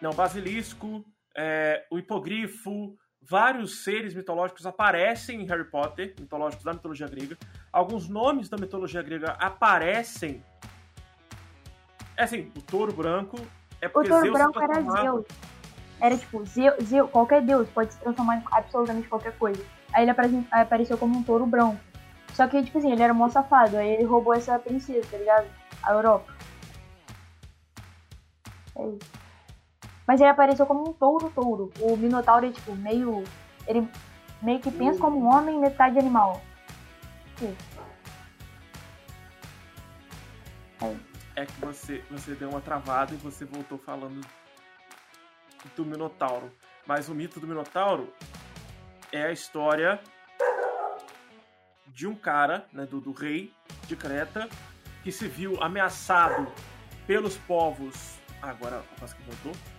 Não, o Basilisco, é, o Hipogrifo, vários seres mitológicos aparecem em Harry Potter, mitológicos da mitologia grega. Alguns nomes da mitologia grega aparecem. É assim, o touro branco é O porque touro Zeus branco era Zeus. Era tipo, Zeus, Zeus, qualquer deus pode se transformar em absolutamente qualquer coisa. Aí ele apare- apareceu como um touro branco. Só que, tipo assim, ele era mó safado. Aí ele roubou essa princesa, tá ligado? A Europa. É isso. Mas ele apareceu como um touro, touro. O Minotauro é, tipo, meio. Ele meio que pensa como um homem, metade animal. é que você, você deu uma travada e você voltou falando do Minotauro. Mas o mito do Minotauro é a história de um cara, né, do, do rei de Creta, que se viu ameaçado pelos povos. Agora quase que voltou.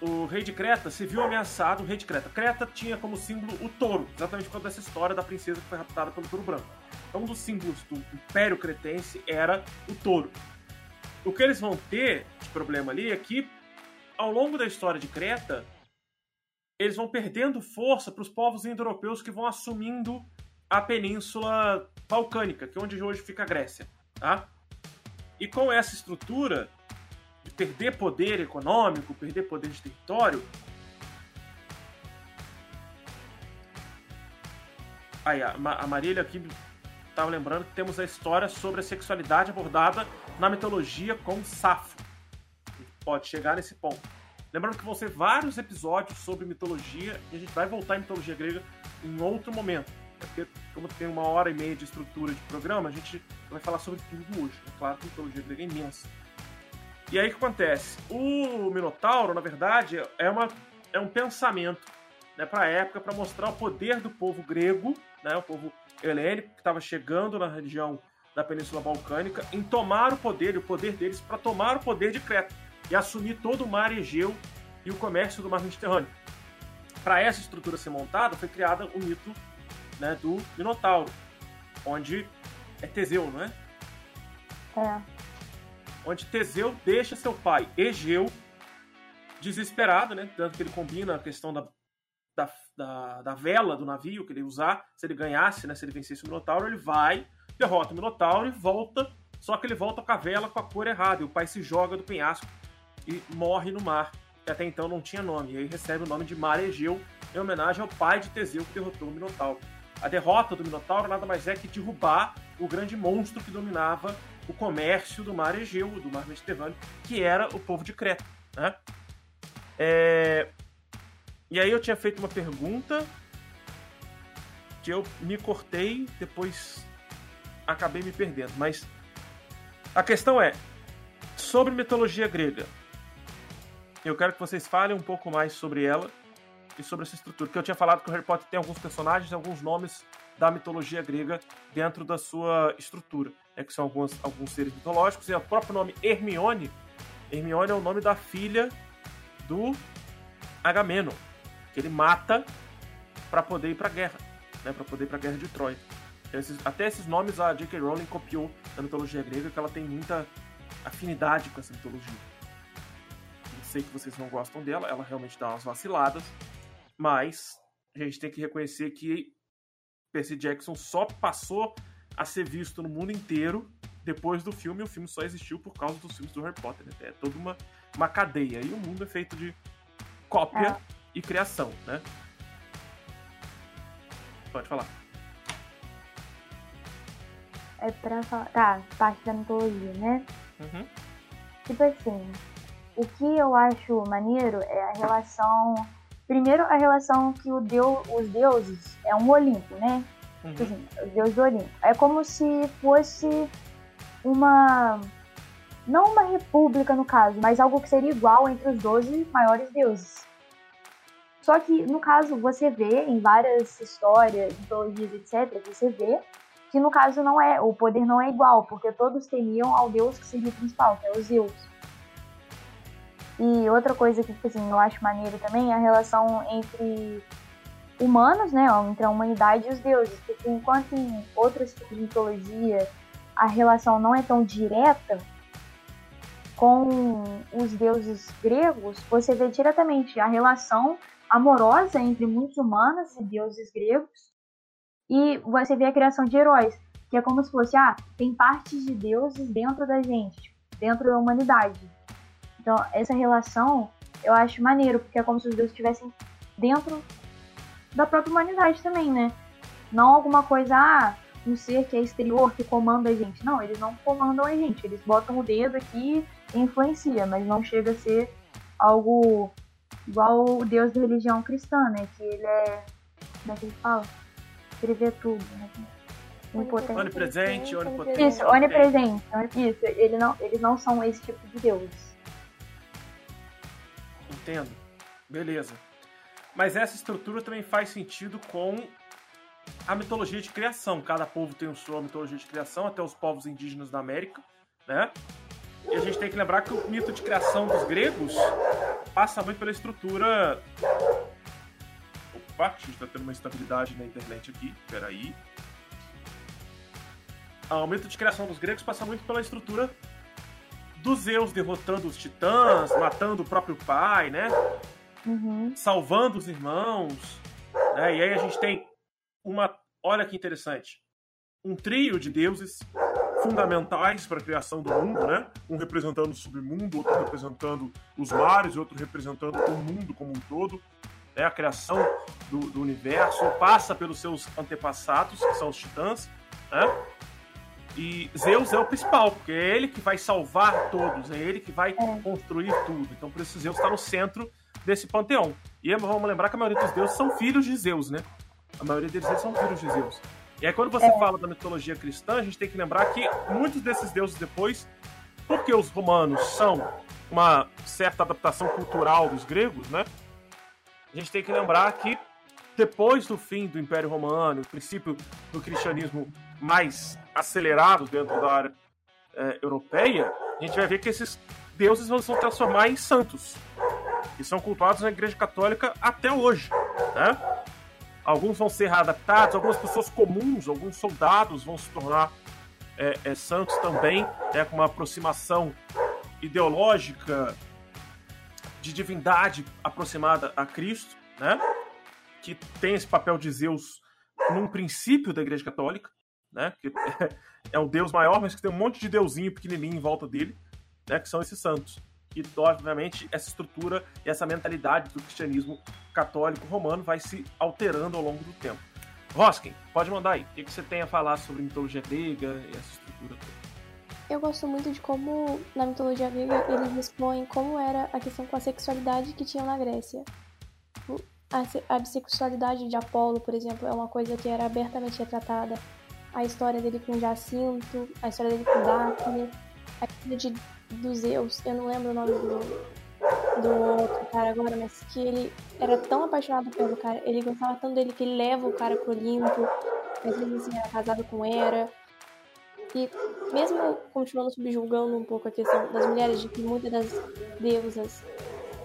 O rei de Creta se viu ameaçado, o rei de Creta. Creta tinha como símbolo o touro, exatamente por causa dessa história da princesa que foi raptada pelo touro branco. Então, um dos símbolos do Império Cretense era o touro. O que eles vão ter de problema ali é que, ao longo da história de Creta, eles vão perdendo força para os povos indo-europeus que vão assumindo a península balcânica, que é onde hoje fica a Grécia. Tá? E com essa estrutura de perder poder econômico, perder poder de território, Aí, a, Ma- a Marília aqui estava lembrando que temos a história sobre a sexualidade abordada na mitologia com Safo. Pode chegar nesse ponto. Lembrando que vão ser vários episódios sobre mitologia e a gente vai voltar em mitologia grega em outro momento. É porque, como tem uma hora e meia de estrutura de programa, a gente vai falar sobre tudo hoje. É claro que a mitologia grega é imensa. E aí o que acontece? O Minotauro, na verdade, é, uma, é um pensamento né, para a época para mostrar o poder do povo grego, né, o povo helênico que estava chegando na região da Península Balcânica, em tomar o poder o poder deles para tomar o poder de Creta e assumir todo o mar Egeu e o comércio do mar Mediterrâneo. Para essa estrutura ser montada, foi criada o mito né, do Minotauro, onde é Teseu, não é? É. onde Teseu deixa seu pai Egeu desesperado, né? Tanto que ele combina a questão da, da, da, da, vela do navio que ele ia usar, se ele ganhasse, né, se ele vencesse o Minotauro, ele vai, derrota o Minotauro e volta, só que ele volta com a vela com a cor errada, e o pai se joga do penhasco e morre no mar, que até então não tinha nome, e aí recebe o nome de Mar Egeu, em homenagem ao pai de Teseu que derrotou o Minotauro. A derrota do Minotauro nada mais é que derrubar o grande monstro que dominava o comércio do mar Egeu, do mar Mediterrâneo, que era o povo de Creta. Né? É... E aí eu tinha feito uma pergunta que eu me cortei, depois acabei me perdendo. Mas a questão é sobre mitologia grega. Eu quero que vocês falem um pouco mais sobre ela e sobre essa estrutura. Porque eu tinha falado que o Harry Potter tem alguns personagens, alguns nomes da mitologia grega dentro da sua estrutura, né, que são alguns, alguns seres mitológicos, e o próprio nome Hermione, Hermione é o nome da filha do Agamenon, que ele mata para poder ir para a guerra, né, para poder ir para a guerra de Troia. Então, esses, até esses nomes a J.K. Rowling copiou da mitologia grega, que ela tem muita afinidade com essa mitologia. Eu sei que vocês não gostam dela, ela realmente dá umas vaciladas, mas a gente tem que reconhecer que Percy Jackson só passou a ser visto no mundo inteiro depois do filme, e o filme só existiu por causa dos filmes do Harry Potter. Né? É toda uma, uma cadeia. E o mundo é feito de cópia é. e criação, né? Pode falar. É pra falar. Tá, parte da mitologia, né? Uhum. Tipo assim, o que eu acho maneiro é a relação Primeiro, a relação que o deus, os deuses é um Olimpo, né? Uhum. Tipo assim, os deuses do Olimpo. É como se fosse uma. Não uma república, no caso, mas algo que seria igual entre os 12 maiores deuses. Só que, no caso, você vê em várias histórias, mitologias, etc., você vê que, no caso, não é o poder não é igual, porque todos temiam ao deus que seria o principal, que é o Zeus. E outra coisa que, tipo assim, eu acho maneiro também é a relação entre humanos, né, entre a humanidade e os deuses, porque enquanto em outros tipos de mitologia a relação não é tão direta com os deuses gregos, você vê diretamente a relação amorosa entre muitos humanos e deuses gregos, e você vê a criação de heróis, que é como se fosse, ah, tem partes de deuses dentro da gente, dentro da humanidade. Então, essa relação eu acho maneiro, porque é como se os deuses estivessem dentro da própria humanidade também, né? Não alguma coisa, ah, um ser que é exterior, que comanda a gente. Não, eles não comandam a gente. Eles botam o dedo aqui e influencia, mas não chega a ser algo igual o Deus da religião cristã, né? Que ele é. Como é que ele fala? Ele vê tudo, né? Onipotente. Onipresente, onipotente. Isso, onipresente. Isso, ele não, eles não são esse tipo de deuses. Entendo. Beleza. Mas essa estrutura também faz sentido com a mitologia de criação. Cada povo tem sua mitologia de criação, até os povos indígenas da América, né? E a gente tem que lembrar que o mito de criação dos gregos passa muito pela estrutura. Opa, a gente tá tendo uma instabilidade na internet aqui. Peraí. Ah, o mito de criação dos gregos passa muito pela estrutura dos Zeus derrotando os titãs, matando o próprio pai, né? Uhum. Salvando os irmãos. Né? E aí a gente tem uma. Olha que interessante. Um trio de deuses fundamentais para a criação do mundo, né? Um representando o submundo, outro representando os mares, outro representando o mundo como um todo. Né? A criação do, do universo passa pelos seus antepassados, que são os titãs, né? E Zeus é o principal, porque é ele que vai salvar todos, é ele que vai é. construir tudo. Então por isso Zeus está no centro desse panteão. E vamos lembrar que a maioria dos deuses são filhos de Zeus, né? A maioria deles são filhos de Zeus. E aí quando você é. fala da mitologia cristã, a gente tem que lembrar que muitos desses deuses depois, porque os romanos são uma certa adaptação cultural dos gregos, né? A gente tem que lembrar que depois do fim do Império Romano, o princípio do cristianismo mais acelerado dentro da área é, europeia, a gente vai ver que esses deuses vão se transformar em santos, que são cultuados na Igreja Católica até hoje. Né? Alguns vão ser readaptados, algumas pessoas comuns, alguns soldados vão se tornar é, é, santos também, né, com uma aproximação ideológica de divindade aproximada a Cristo, né? que tem esse papel de Zeus num princípio da Igreja Católica, né? Que é, o Deus maior, mas que tem um monte de deusinho pequenininho em volta dele, né? Que são esses santos. E, obviamente, essa estrutura e essa mentalidade do cristianismo católico romano vai se alterando ao longo do tempo. Roskin, pode mandar aí. O que você tem a falar sobre mitologia grega e essa estrutura toda? Eu gosto muito de como, na mitologia grega, eles expõem como era a questão com a sexualidade que tinha na Grécia. A, bissexualidade de Apolo, por exemplo, é uma coisa que era abertamente retratada. A história dele com Jacinto, a história dele com Daphne, a história de, do Zeus, eu não lembro o nome do, do outro cara agora, mas que ele era tão apaixonado pelo cara, ele gostava tanto dele que ele leva o cara pro Olimpo, mas ele assim, era casado com Hera. E mesmo continuando subjulgando um pouco a questão das mulheres, de que muitas das deusas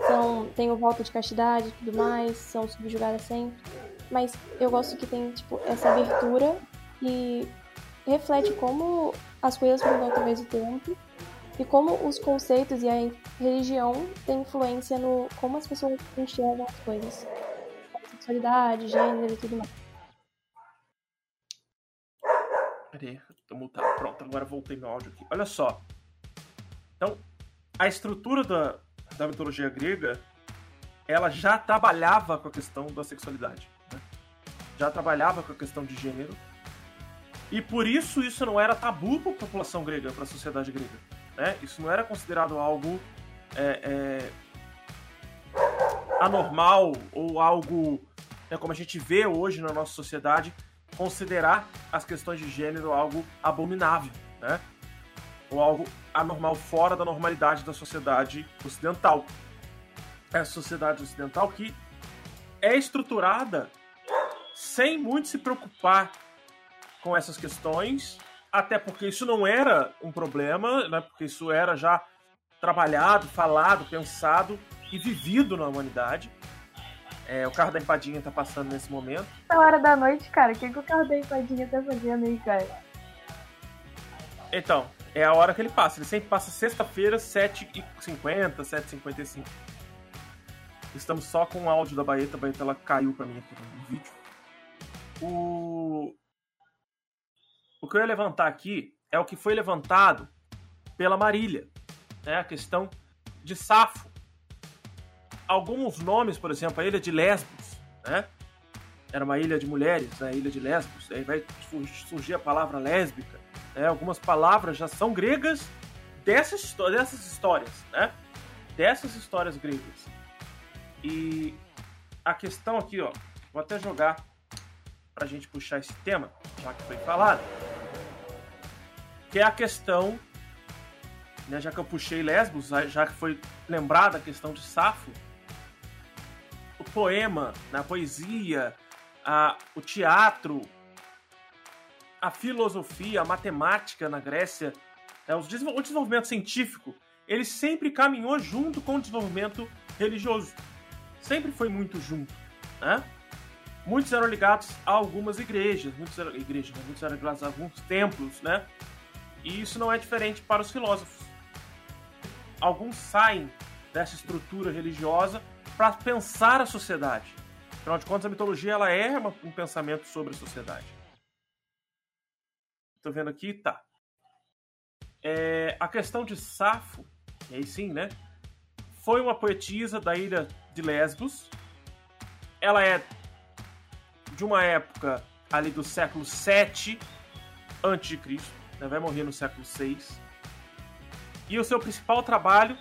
são, têm o voto de castidade e tudo mais, são subjugadas sempre. Mas eu gosto que tem, tipo, essa abertura e reflete como as coisas mudam através do tempo e como os conceitos e a religião têm influência no como as pessoas enxergam as coisas. Sexualidade, gênero e tudo mais. Peraí, tô mutado. Pronto, agora voltei meu áudio aqui. Olha só. Então, a estrutura da, da mitologia grega, ela já trabalhava com a questão da sexualidade. Né? Já trabalhava com a questão de gênero. E por isso isso não era tabu para a população grega, para a sociedade grega. Né? Isso não era considerado algo é, é, anormal ou algo né, como a gente vê hoje na nossa sociedade, considerar as questões de gênero algo abominável, né? Ou algo anormal fora da normalidade da sociedade ocidental. É a sociedade ocidental que é estruturada sem muito se preocupar com essas questões, até porque isso não era um problema, né? Porque isso era já trabalhado, falado, pensado e vivido na humanidade. É, o carro da empadinha tá passando nesse momento. Essa hora da noite, cara, o que, que o carro da empadinha tá fazendo aí, cara? Então, é a hora que ele passa. Ele sempre passa sexta-feira, 7h50, 7h55. Estamos só com o áudio da Baeta. A Baeta ela caiu pra mim aqui no vídeo. O... o que eu ia levantar aqui é o que foi levantado pela Marília. Né? A questão de Safo alguns nomes, por exemplo, a ilha de Lesbos, né? Era uma ilha de mulheres, né? a ilha de Lesbos. Aí vai surgir a palavra lésbica. Né? Algumas palavras já são gregas dessas, dessas histórias, né? Dessas histórias gregas. E a questão aqui, ó, vou até jogar pra gente puxar esse tema, já que foi falado, que é a questão, né, já que eu puxei Lesbos, já que foi lembrada a questão de Safo, o poema, né, a poesia, a, o teatro, a filosofia, a matemática na Grécia, né, o desenvolvimento científico, ele sempre caminhou junto com o desenvolvimento religioso. Sempre foi muito junto. Né? Muitos eram ligados a algumas igrejas, muitos eram, igrejas, né? muitos eram ligados a alguns templos, né? E isso não é diferente para os filósofos. Alguns saem dessa estrutura religiosa para pensar a sociedade. Afinal de contas, a mitologia ela é um pensamento sobre a sociedade. Estou vendo aqui, tá. É, a questão de Safo, e aí sim, né? Foi uma poetisa da ilha de Lesbos. Ela é de uma época ali do século 7 a.C., né? vai morrer no século 6. E o seu principal trabalho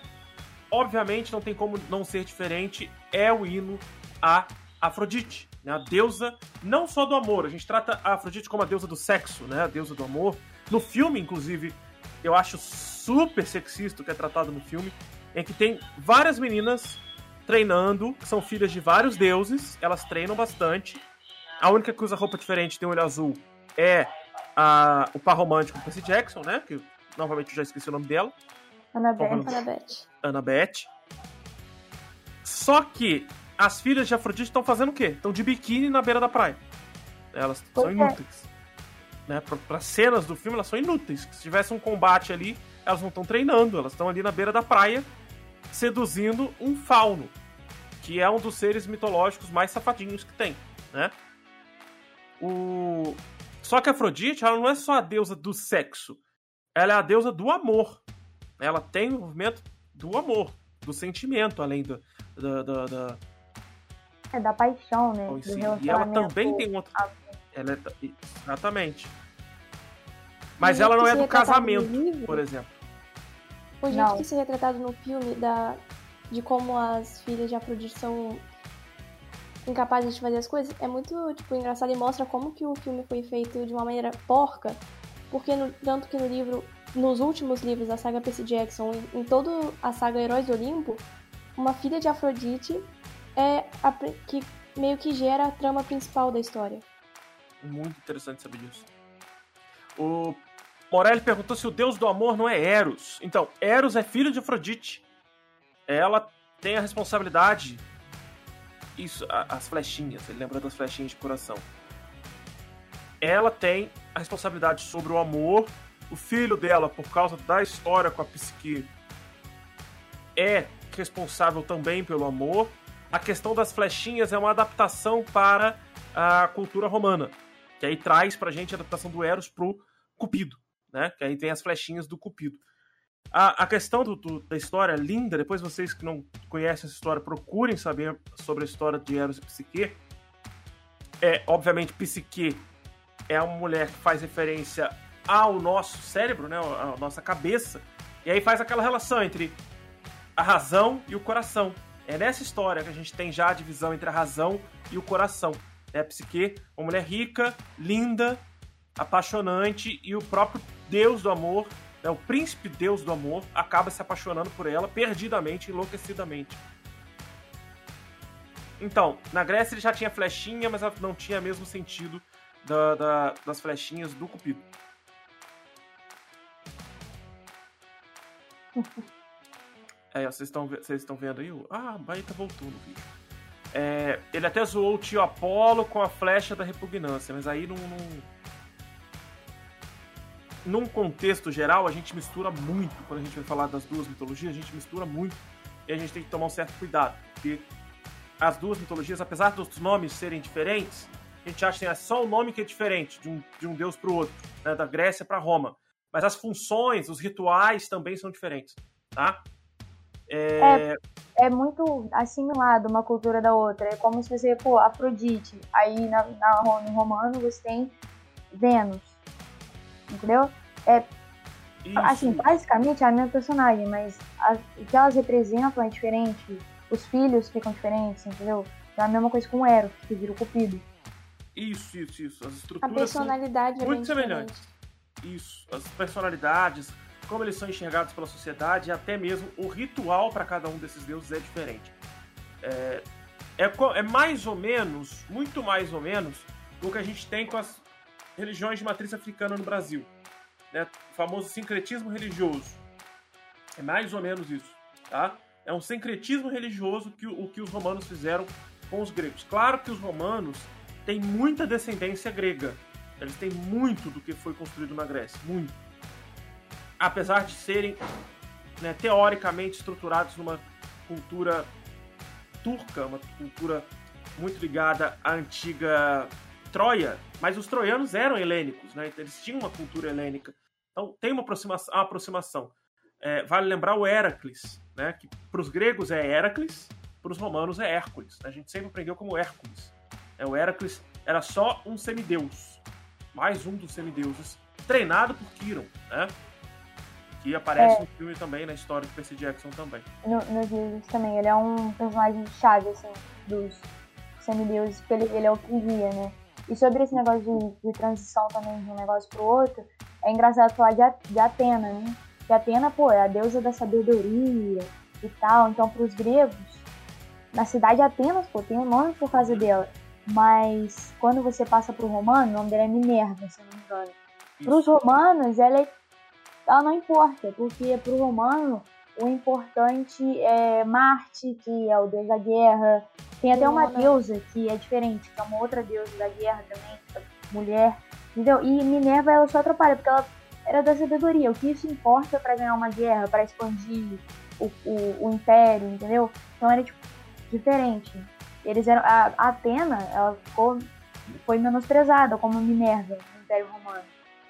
obviamente não tem como não ser diferente, é o hino a Afrodite, né? a deusa não só do amor, a gente trata a Afrodite como a deusa do sexo, né? a deusa do amor. No filme, inclusive, eu acho super sexista o que é tratado no filme, em que tem várias meninas treinando, que são filhas de vários deuses, elas treinam bastante. A única que usa roupa diferente, tem olho azul, é a, o par romântico Percy Jackson, né? Que novamente eu já esqueci o nome dela. Annabeth. Annabeth. Annabeth. Só que as filhas de Afrodite estão fazendo o quê? Estão de biquíni na beira da praia. Elas pois são é. inúteis. É. Né? Para cenas do filme, elas são inúteis. Se tivesse um combate ali, elas não estão treinando, elas estão ali na beira da praia seduzindo um fauno, que é um dos seres mitológicos mais safadinhos que tem. né? O... Só que a Afrodite, ela não é só a deusa do sexo. Ela é a deusa do amor. Ela tem o movimento do amor, do sentimento, além do, do, do, do... É, da paixão, né? Então, Do sim, E ela também tem outro. a- Ela é... Exatamente. Mas Do ela não é do casamento, por exemplo. O jeito Não. que se é retratado no filme da, de como as filhas de Afrodite são incapazes de fazer as coisas é muito tipo, engraçado e mostra como que o filme foi feito de uma maneira porca. Porque no- tanto que no livro, nos últimos livros da saga Percy Jackson, em, em toda a saga Heróis do Olimpo, uma filha de Afrodite é a que meio que gera a trama principal da história. Muito interessante saber disso. O Morelli perguntou se o deus do amor não é Eros. Então, Eros é filho de Afrodite. Ela tem a responsabilidade. Isso, a- as flechinhas, ele lembra das flechinhas de coração. Ela tem a responsabilidade sobre o amor. O filho dela, por causa da história com a psique, é responsável também pelo amor. A questão das flechinhas é uma adaptação para a cultura romana. Que aí traz pra gente a adaptação do Eros pro Cupido, né? Que aí tem as flechinhas do Cupido. A, a questão do- do- da história é linda, depois vocês que não conhecem essa história, procurem saber sobre a história de Eros e Psique. É, obviamente, Psique é uma mulher que faz referência ao nosso cérebro, né? A nossa cabeça. E aí faz aquela relação entre a razão e o coração. É nessa história que a gente tem já a divisão entre a razão e o coração. É Psique, uma mulher rica, linda, apaixonante e o próprio Deus do amor, né, o príncipe Deus do amor, acaba se apaixonando por ela perdidamente, enlouquecidamente. Então, na Grécia ele já tinha flechinha, mas não tinha mesmo sentido da- da- das flechinhas do Cupido. É, vocês estão vendo aí? Ah, a Baeta voltou no vídeo. É, ele até zoou o tio Apolo com a flecha da repugnância, mas aí num, num, num contexto geral a gente mistura muito. Quando a gente vai falar das duas mitologias, a gente mistura muito e a gente tem que tomar um certo cuidado, porque as duas mitologias, apesar dos nomes serem diferentes, a gente acha que é só o nome que é diferente de um, de um deus para o outro, né, da Grécia para Roma. Mas as funções, os rituais também são diferentes, tá? É, é muito assimilado uma cultura da outra. É como se você, pô, Afrodite. Aí na, na, no romano você tem Vênus. Entendeu? isso. Assim, basicamente é a mesma personagem, mas a- o que elas representam é diferente. Os filhos ficam diferentes, entendeu? Então é a mesma coisa com o Eros, que vira o Cupido. Isso, isso, isso. As A estruturas são personalidade é muito bem semelhante. diferente. isso, as personalidades, como eles são enxergados pela sociedade e até mesmo o ritual para cada um desses deuses é diferente. É, é, é mais ou menos, muito mais ou menos, o que a gente tem com as religiões de matriz africana no Brasil. Né? O famoso sincretismo religioso. É mais ou menos isso. Tá? É um sincretismo religioso que o, que os romanos fizeram com os gregos. Claro que os romanos têm muita descendência grega. Eles têm muito do que foi construído na Grécia. Muito. Apesar de serem né, teoricamente estruturados numa cultura turca, uma cultura muito ligada à antiga Troia, mas os troianos eram helênicos, né? Então, eles tinham uma cultura helênica. Então tem uma aproximação. Uma aproximação. É, vale lembrar o Heracles, né? que para os gregos é Heracles, para os romanos é Hércules. A gente sempre aprendeu como Hércules. É, o Heracles era só um semideus, mais um dos semideuses, treinado por Kiron, né? que aparece É. no filme também, na história de Percy Jackson também. No, nos livros também, ele é um personagem chave, assim, dos semideuses, porque ele, ele é o que guia, né? E sobre esse negócio de, de transição também de um negócio pro outro, é engraçado falar de, de Atena, né? Que Atena, pô, é a deusa da sabedoria e tal. Então, pros gregos, na cidade de Atenas, pô, tem um nome por causa dela. Mas quando você passa pro romano, o nome dela é Minerva, se eu não me engano. Pros romanos, ela, é, ela não importa, porque pro romano o importante é Marte, que é o deus da guerra. Tem até uma deusa que é diferente, que é uma outra deusa da guerra também, é mulher. Entendeu? E Minerva ela só atrapalha, porque ela era da sabedoria. O que isso importa pra ganhar uma guerra, pra expandir o, o, o império, entendeu? Então era tipo diferente. Eles eram. A, a Atena, ela ficou, foi menosprezada como Minerva no Império Romano.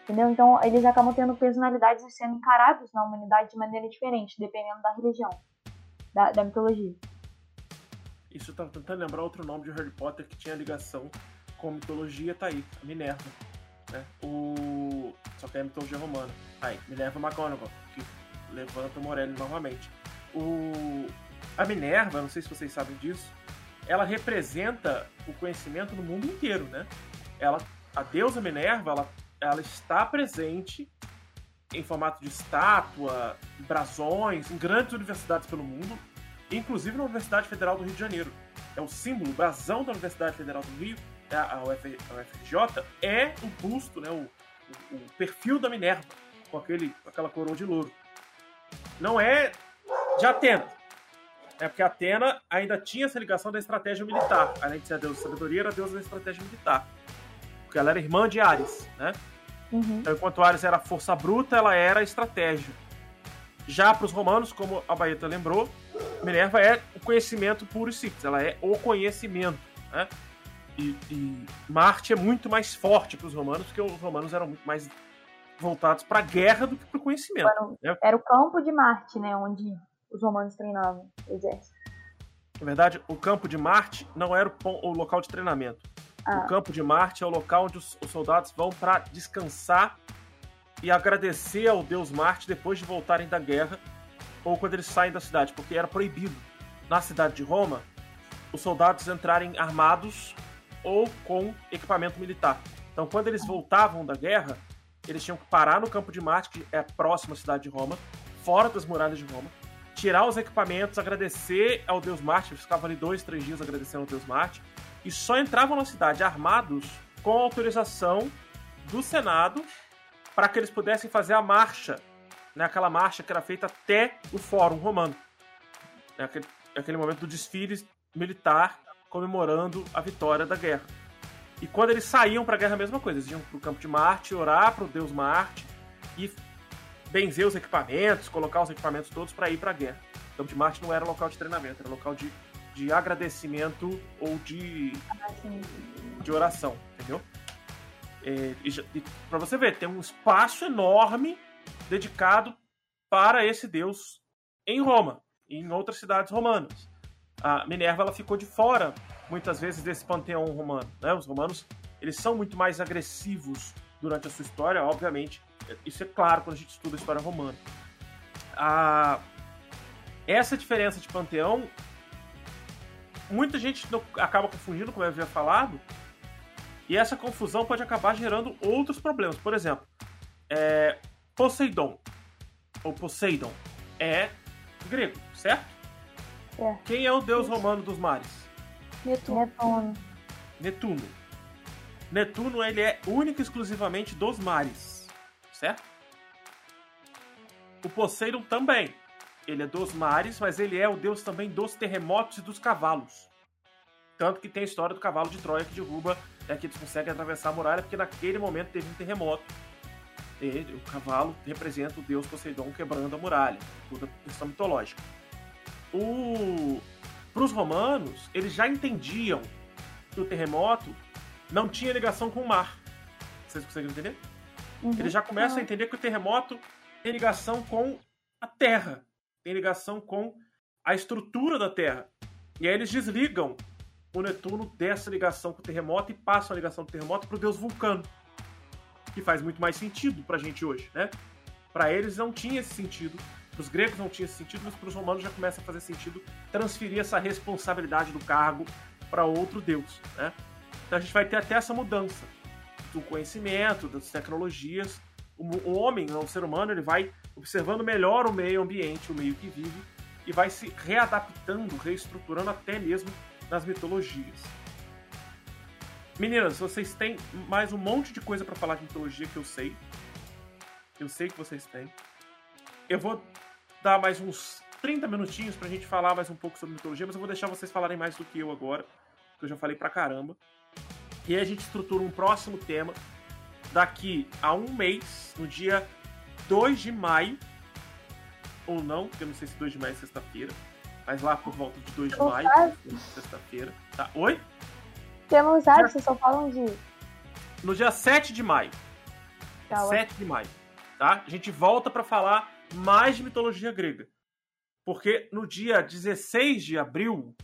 Entendeu? Então eles acabam tendo personalidades e sendo encarados na humanidade de maneira diferente, dependendo da religião, da, da mitologia. Isso eu tentando lembrar outro nome de Harry Potter que tinha ligação com mitologia, tá aí, a Minerva. Né? O... Só que é a mitologia romana. Aí, Minerva McGonagall, que levanta o Morelli novamente. O... A Minerva, não sei se vocês sabem disso, ela representa o conhecimento no mundo inteiro, né? Ela, a deusa Minerva, ela, ela está presente em formato de estátua, brasões, em grandes universidades pelo mundo, inclusive na Universidade Federal do Rio de Janeiro. É o símbolo, o brasão da Universidade Federal do Rio, é a UFRJ, é o busto, né, o, o, o perfil da Minerva, com, aquele, aquela coroa de louro. Não é de Atenas. É porque Atena ainda tinha essa ligação da estratégia militar. Além de ser a deusa da sabedoria, era a deusa da estratégia militar. Porque ela era irmã de Ares, né? Uhum. Então, enquanto Ares era força bruta, ela era estratégia. Já para os romanos, como a Baeta lembrou, Minerva é o conhecimento puro e simples. Ela é o conhecimento, né? E, e Marte é muito mais forte para os romanos, porque os romanos eram muito mais voltados para a guerra do que para o conhecimento. Era, né? era o campo de Marte, né? Onde os romanos treinavam o exército. Na verdade, o campo de Marte não era o, o local de treinamento. Ah. O campo de Marte é o local onde os, os soldados vão para descansar e agradecer ao deus Marte depois de voltarem da guerra ou quando eles saem da cidade, porque era proibido na cidade de Roma os soldados entrarem armados ou com equipamento militar. Então, quando eles voltavam da guerra, eles tinham que parar no campo de Marte, que é a próxima cidade de Roma, fora das muralhas de Roma, tirar os equipamentos, agradecer ao Deus Marte, eles ficavam ali dois, três dias agradecendo ao Deus Marte, e só entravam na cidade armados com autorização do Senado para que eles pudessem fazer a marcha, né, aquela marcha que era feita até o Fórum Romano. É aquele, aquele momento do desfile militar comemorando a vitória da guerra. E quando eles saíam para a guerra, a mesma coisa. Eles iam para o campo de Marte, orar para o deus Marte e benzer os equipamentos, colocar os equipamentos todos para ir para a guerra. O campo de Marte não era local de treinamento, era local de, de agradecimento ou de, de oração, entendeu? É, para você ver, tem um espaço enorme dedicado para esse deus em Roma e em outras cidades romanas. A Minerva ela ficou de fora muitas vezes desse panteão romano. Né? Os romanos eles são muito mais agressivos durante a sua história, obviamente. Isso é claro quando a gente estuda a história romana. A... Essa diferença de panteão, muita gente acaba confundindo, como eu havia falado, e essa confusão pode acabar gerando outros problemas. Por exemplo, é, Poseidon, ou Poseidon, é grego, certo? É. Quem é o deus romano dos mares? Netuno. Netuno. Netuno. Netuno ele é único e exclusivamente dos mares, certo? O Poseidon também. Ele é dos mares, mas ele é o deus também dos terremotos e dos cavalos. Tanto que tem a história do cavalo de Troia que derruba, é que eles conseguem atravessar a muralha, porque naquele momento teve um terremoto. E o cavalo representa o deus Poseidon quebrando a muralha, toda a questão mitológica. O... Para os romanos, eles já entendiam que o terremoto não tinha ligação com o mar. Vocês conseguem entender? Uhum. Eles já começam a entender que o terremoto tem ligação com a Terra, tem ligação com a estrutura da Terra. E aí eles desligam o Netuno dessa ligação com o terremoto e passam a ligação do terremoto para o deus Vulcano, que faz muito mais sentido para a gente hoje, né? Para eles não tinha esse sentido, para os gregos não tinha esse sentido, mas para os romanos já começa a fazer sentido transferir essa responsabilidade do cargo para outro deus, né? Então a gente vai ter até essa mudança do conhecimento, das tecnologias. O homem, o ser humano, ele vai observando melhor o meio ambiente, o meio que vive, e vai se readaptando, reestruturando até mesmo nas mitologias. Meninas, vocês têm mais um monte de coisa para falar de mitologia que eu sei. Eu sei que vocês têm. Eu vou dar mais uns 30 minutinhos pra gente falar mais um pouco sobre mitologia, mas eu vou deixar vocês falarem mais do que eu agora, porque eu já falei pra caramba. E aí a gente estrutura um próximo tema daqui a um mês, no dia 2 de maio, ou não, porque eu não sei se 2 de maio é sexta-feira, mas lá por volta de 2 de maio, sexta-feira. Tá? Oi? Temos dados, vocês só falam de. No dia 7 de maio. Tá, 7 de maio. Tá? A gente volta pra falar mais de mitologia grega. Porque no dia 16 de abril,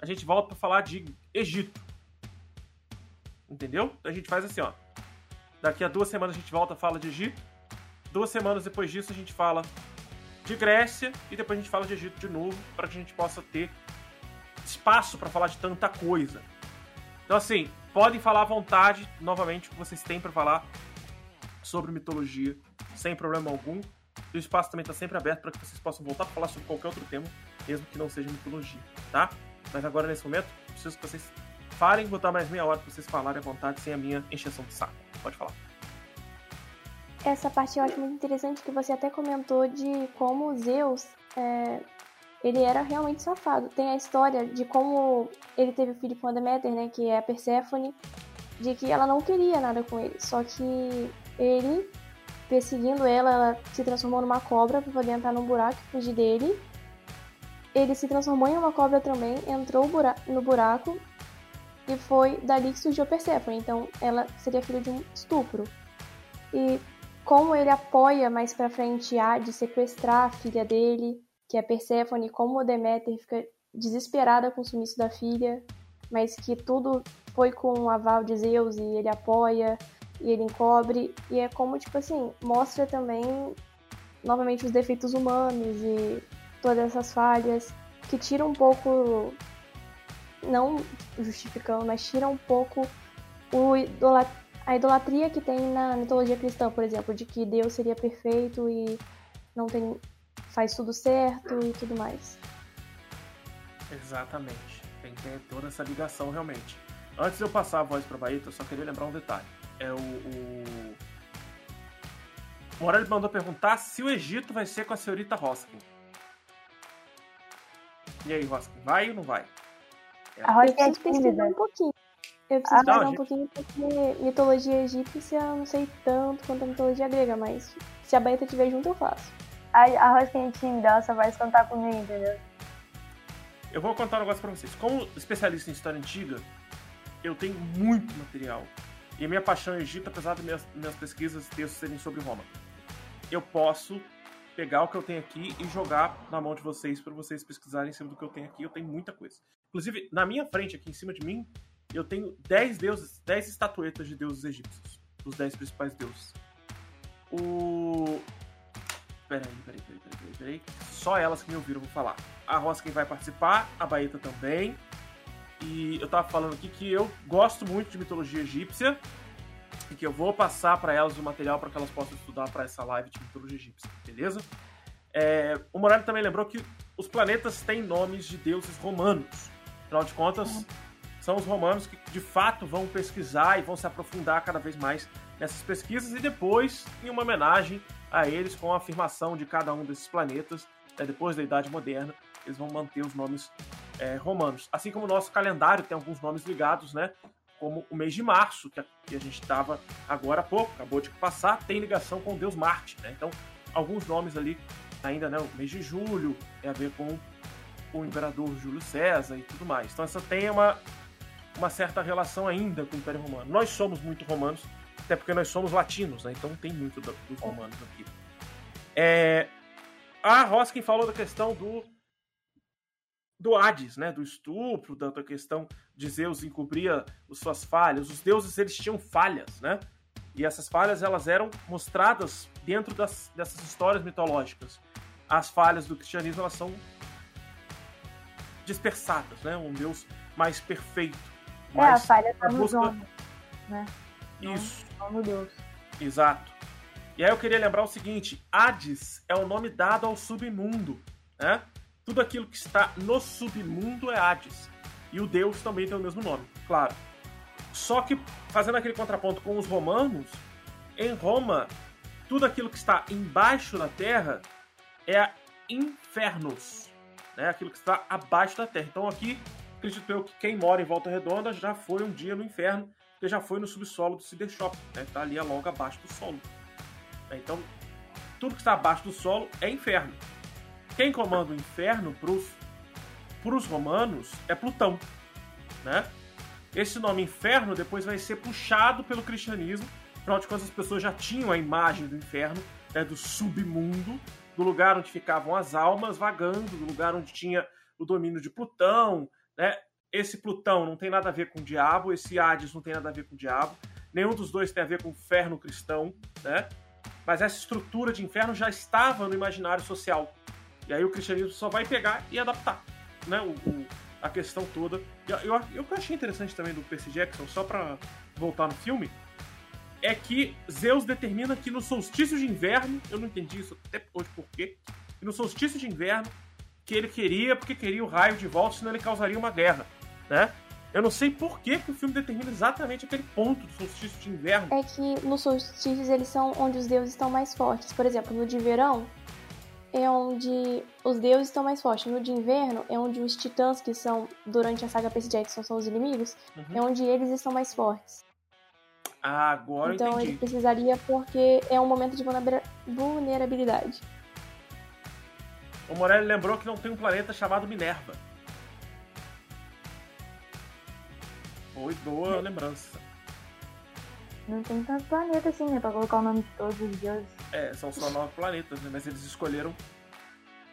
a gente volta pra falar de Egito. Entendeu? Então a gente faz assim, ó. Daqui a duas semanas a gente volta e fala de Egito. Duas semanas depois disso a gente fala de Grécia. E depois a gente fala de Egito de novo, para que a gente possa ter espaço para falar de tanta coisa. Então, assim, podem falar à vontade, novamente, o que vocês têm para falar sobre mitologia, sem problema algum. E o espaço também está sempre aberto para que vocês possam voltar a falar sobre qualquer outro tema, mesmo que não seja mitologia, tá? Mas agora, nesse momento, preciso que vocês parem, botar mais meia hora para vocês falarem à vontade, sem a minha encheção de saco. Pode falar. Essa parte eu acho muito interessante que você até comentou de como Zeus, é, ele era realmente safado. Tem a história de como ele teve filho com a Deméter, né, que é a Perséfone, de que ela não queria nada com ele, só que ele, perseguindo ela, ela se transformou numa cobra para poder entrar num buraco e fugir dele. Ele se transformou em uma cobra também, entrou no buraco e foi dali que surgiu a Perséfone. Então ela seria filha de um estupro. E como ele apoia mais pra frente a de sequestrar a filha dele, que é Perséfone, como Deméter fica desesperada com o sumiço da filha, mas que tudo foi com o aval de Zeus e ele apoia e ele encobre. E é como, tipo assim, mostra também novamente os defeitos humanos e todas essas falhas que tira um pouco, não justificando, mas tira um pouco o idola- a idolatria que tem na mitologia cristã, por exemplo, de que Deus seria perfeito e não tem faz tudo certo e tudo mais. Exatamente. Tem que ter toda essa ligação realmente. Antes de eu passar a voz pra Baeta, eu só queria lembrar um detalhe. É o. O, o Morelli mandou perguntar se o Egito vai ser com a senhorita Hoskin. E aí, Hoskin, vai ou não vai? A Eu Rosa é pesquisar tímida. um pouquinho. Eu preciso Ah, não, um pouquinho porque mitologia egípcia eu não sei tanto quanto a mitologia grega, mas se a Baeta estiver junto eu faço. A, a Rosa que a gente dela só vai cantar comigo, entendeu? Eu vou contar um negócio pra vocês. Como especialista em história antiga, eu tenho muito material. E a minha paixão é Egito, apesar de minhas, minhas pesquisas e textos serem sobre Roma. Eu posso pegar o que eu tenho aqui e jogar na mão de vocês para vocês pesquisarem em cima do que eu tenho aqui. Eu tenho muita coisa. Inclusive, na minha frente, aqui em cima de mim, eu tenho 10 deuses, 10 estatuetas de deuses egípcios. Os 10 principais deuses. O. Peraí, peraí, peraí, peraí, peraí. Só elas que me ouviram vou falar. A quem vai participar, a Baeta também. E eu tava falando aqui que eu gosto muito de mitologia egípcia e que eu vou passar para elas o material para que elas possam estudar para essa live de mitologia egípcia, beleza? É, o Morelli também lembrou que os planetas têm nomes de deuses romanos. Afinal de contas, são os romanos que de fato vão pesquisar e vão se aprofundar cada vez mais nessas pesquisas e depois, em uma homenagem a eles, com a afirmação de cada um desses planetas, né, depois da Idade Moderna, eles vão manter os nomes é, romanos. Assim como o nosso calendário tem alguns nomes ligados, né? Como o mês de março, que a, que a gente estava agora há pouco, acabou de passar, tem ligação com o deus Marte, né? Então, alguns nomes ali, ainda, né? O mês de julho tem a ver com o imperador Júlio César e tudo mais. Então, essa tem uma, uma certa relação ainda com o Império Romano. Nós somos muito romanos, até porque nós somos latinos, né? Então tem muito do- dos romanos aqui. É, a Hoskin falou da questão do do Hades, né, do estupro, da, da questão de Zeus encobrir as suas falhas. Os deuses eles tinham falhas, né? E essas falhas elas eram mostradas dentro das, dessas histórias mitológicas. As falhas do cristianismo elas são dispersadas, né? Um Deus mais perfeito. É, a falha tá nos busca- homens, Isso. não no Deus. Exato. E aí eu queria lembrar o seguinte: Hades é o nome dado ao submundo, né? Tudo aquilo que está no submundo é Hades. E o Deus também tem o mesmo nome, claro. Só que fazendo aquele contraponto com os romanos, em Roma, tudo aquilo que está embaixo da terra é infernos, né? Aquilo que está abaixo da terra. Então aqui, acredito eu que quem mora em Volta Redonda já foi um dia no inferno, porque já foi no subsolo do Cider Shop, né? Tá ali logo abaixo do solo. Então, tudo que está abaixo do solo é inferno. Quem comanda o inferno para os romanos é Plutão, né? Esse nome inferno depois vai ser puxado pelo cristianismo, afinal de contas as pessoas já tinham a imagem do inferno, né, do submundo, do lugar onde ficavam as almas vagando, do lugar onde tinha o domínio de Plutão, né? Esse Plutão não tem nada a ver com o diabo, esse Hades não tem nada a ver com o diabo, nenhum dos dois tem a ver com o inferno cristão, né? Mas essa estrutura de inferno já estava no imaginário social. E aí o cristianismo só vai pegar e adaptar, né? O, o a questão toda. Eu, eu, eu, achei interessante também do Percy Jackson, só para voltar no filme, é que Zeus determina que no solstício de inverno, eu não entendi isso até hoje por quê, no solstício de inverno, que ele queria, porque queria o raio de volta, senão ele causaria uma guerra, né? Eu não sei por que, que o filme determina exatamente aquele ponto do solstício de inverno. É que nos solstícios eles são onde os deuses estão mais fortes. Por exemplo, no de verão é onde os deuses estão mais fortes. No de inverno é onde os titãs, que são, durante a saga Percy Jackson, são os inimigos, uhum. é onde eles estão mais fortes. Ah, agora então entendi. ele precisaria porque é um momento de vulnerabilidade. O Morelli lembrou que não tem um planeta chamado Minerva. Foi boa lembrança. Não tem tanto planeta assim, né? Pra colocar o nome de todos os deuses. É, são só nove planetas, né? Mas eles escolheram.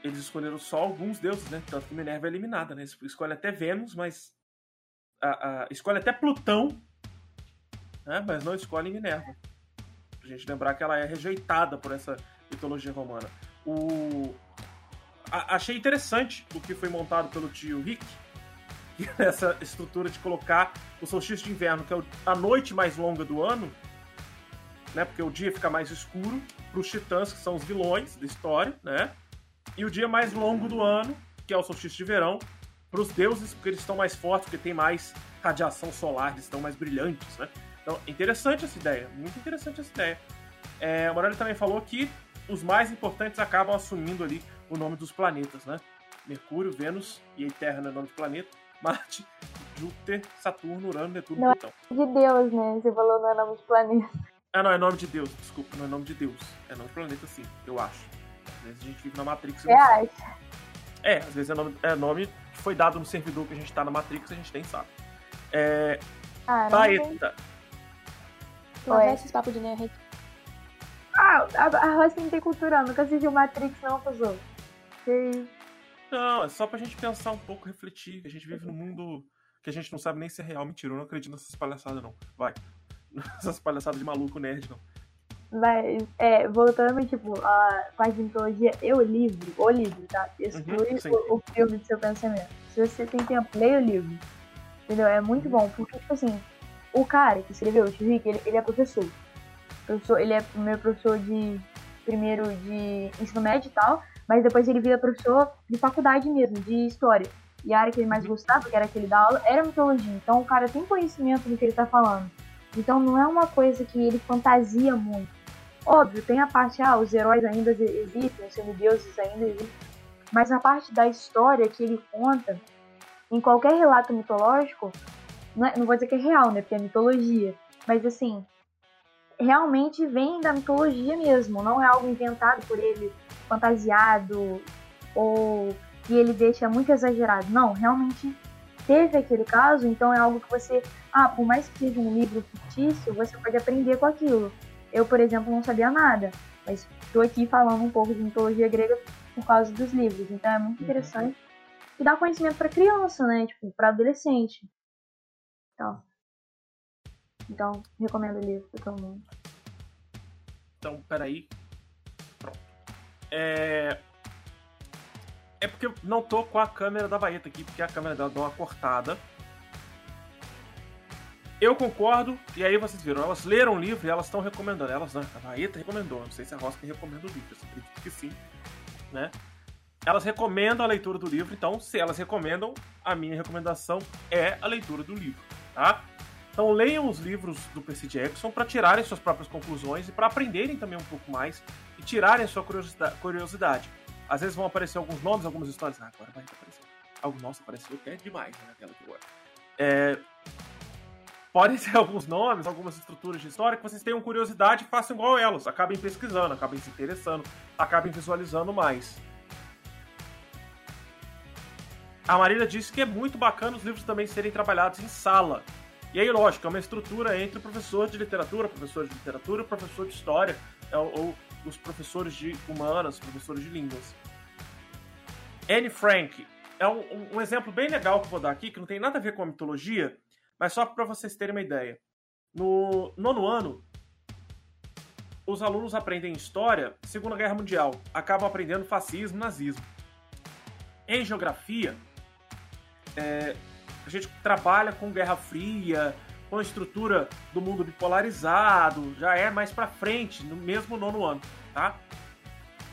Eles escolheram só alguns deuses, né? Tanto que Minerva é eliminada, né? Escolhe até Vênus, mas. A, a, escolhe até Plutão, né? Mas não escolhe Minerva. Pra gente lembrar que ela é rejeitada por essa mitologia romana. O. Achei interessante o que foi montado pelo tio Rick, essa estrutura de colocar o solstício de inverno, que é a noite mais longa do ano, né? Porque o dia fica mais escuro para os titãs, que são os vilões da história, né? E o dia mais longo do ano, que é o solstício de verão, para os deuses, porque eles estão mais fortes, porque tem mais radiação solar, eles estão mais brilhantes, né? Então, interessante essa ideia, muito interessante essa ideia. É, o Morelli também falou que os mais importantes acabam assumindo ali o nome dos planetas, né? Mercúrio, Vênus e a Terra não é nome de planeta. Marte, Júpiter, Saturno, Urano, Netuno não Plutão. É de Deus, né? Você falou não é nome de planeta. Ah, não, é nome de Deus, desculpa, não é nome de Deus. É nome de planeta, sim, eu acho. Às vezes a gente vive na Matrix. Você acha? É, às vezes é nome, é nome que foi dado no servidor que a gente tá na Matrix a gente nem sabe. É. Ah, Baeta. É papos de nerd. Ah, a, a Rosa não tem cultura, nunca assistiu Matrix, não, pessoal. Não, é só pra gente pensar um pouco, refletir. A gente vive num mundo que a gente não sabe nem se é real. Mentira, eu não acredito nessas palhaçadas, não. Vai. Nessas palhaçadas de maluco nerd, não. Mas, é, voltando, tipo, a parte de mitologia, eu livro, o livro, tá? Exclui uhum, o, o, filme do seu pensamento. Se você tem tempo, leia o livro. Entendeu? É muito bom, porque, tipo assim, o cara que escreveu o Rick, ele, ele é professor. professor. Ele é meu professor de primeiro de ensino médio e tal, mas depois ele vira professor de faculdade mesmo, de história. E a área que ele mais gostava, que era aquele da aula, era mitologia. Então o cara tem conhecimento do que ele tá falando. Então não é uma coisa que ele fantasia muito. Óbvio, tem a parte, ah, os heróis ainda existem, os semideuses ainda existem. Mas a parte da história que ele conta, em qualquer relato mitológico, não, é, não vou dizer que é real, né? Porque é mitologia. Mas assim, realmente vem da mitologia mesmo, não é algo inventado por ele fantasiado ou que ele deixa muito exagerado. Não, realmente teve aquele caso, então é algo que você, ah, por mais que seja um livro fictício, você pode aprender com aquilo. Eu, por exemplo, não sabia nada, mas estou aqui falando um pouco de mitologia grega por causa dos livros, então é muito uhum. interessante e dá conhecimento para criança, né, tipo, para adolescente. Então, então recomendo o livro para todo mundo. Então, peraí, é. É porque eu não tô com a câmera da Baeta aqui, porque a câmera dela deu uma cortada. Eu concordo, e aí vocês viram, elas leram o livro e elas estão recomendando. Elas, né? A Baeta recomendou, não sei se a Rosca recomenda o livro, eu acredito que sim, né? Elas recomendam a leitura do livro, então, se elas recomendam, a minha recomendação é a leitura do livro, tá? Então leiam os livros do Percy Jackson para tirarem suas próprias conclusões e para aprenderem também um pouco mais e tirarem a sua curiosidade. Às vezes vão aparecer alguns nomes, algumas histórias. Ah, agora vai aparecer. Algo, nossa, apareceu que é demais né, naquela que agora. É... Podem ser alguns nomes, algumas estruturas de história que vocês tenham curiosidade e façam igual elas. Acabem pesquisando, acabem se interessando, acabem visualizando mais. a Marília disse que é muito bacana os livros também serem trabalhados em sala. E aí, lógico, é uma estrutura entre o professor de literatura, professor de literatura e professor de história, é, ou, ou os professores de humanas, professores de línguas. Anne Frank é um, um, exemplo bem legal que eu vou dar aqui, que não tem nada a ver com a mitologia, mas só para vocês terem uma ideia. No nono ano, os alunos aprendem história, Segunda Guerra Mundial, acabam aprendendo fascismo, nazismo. Em geografia, é, a gente trabalha com Guerra Fria, com a estrutura do mundo bipolarizado, já é mais para frente, no mesmo nono ano, tá?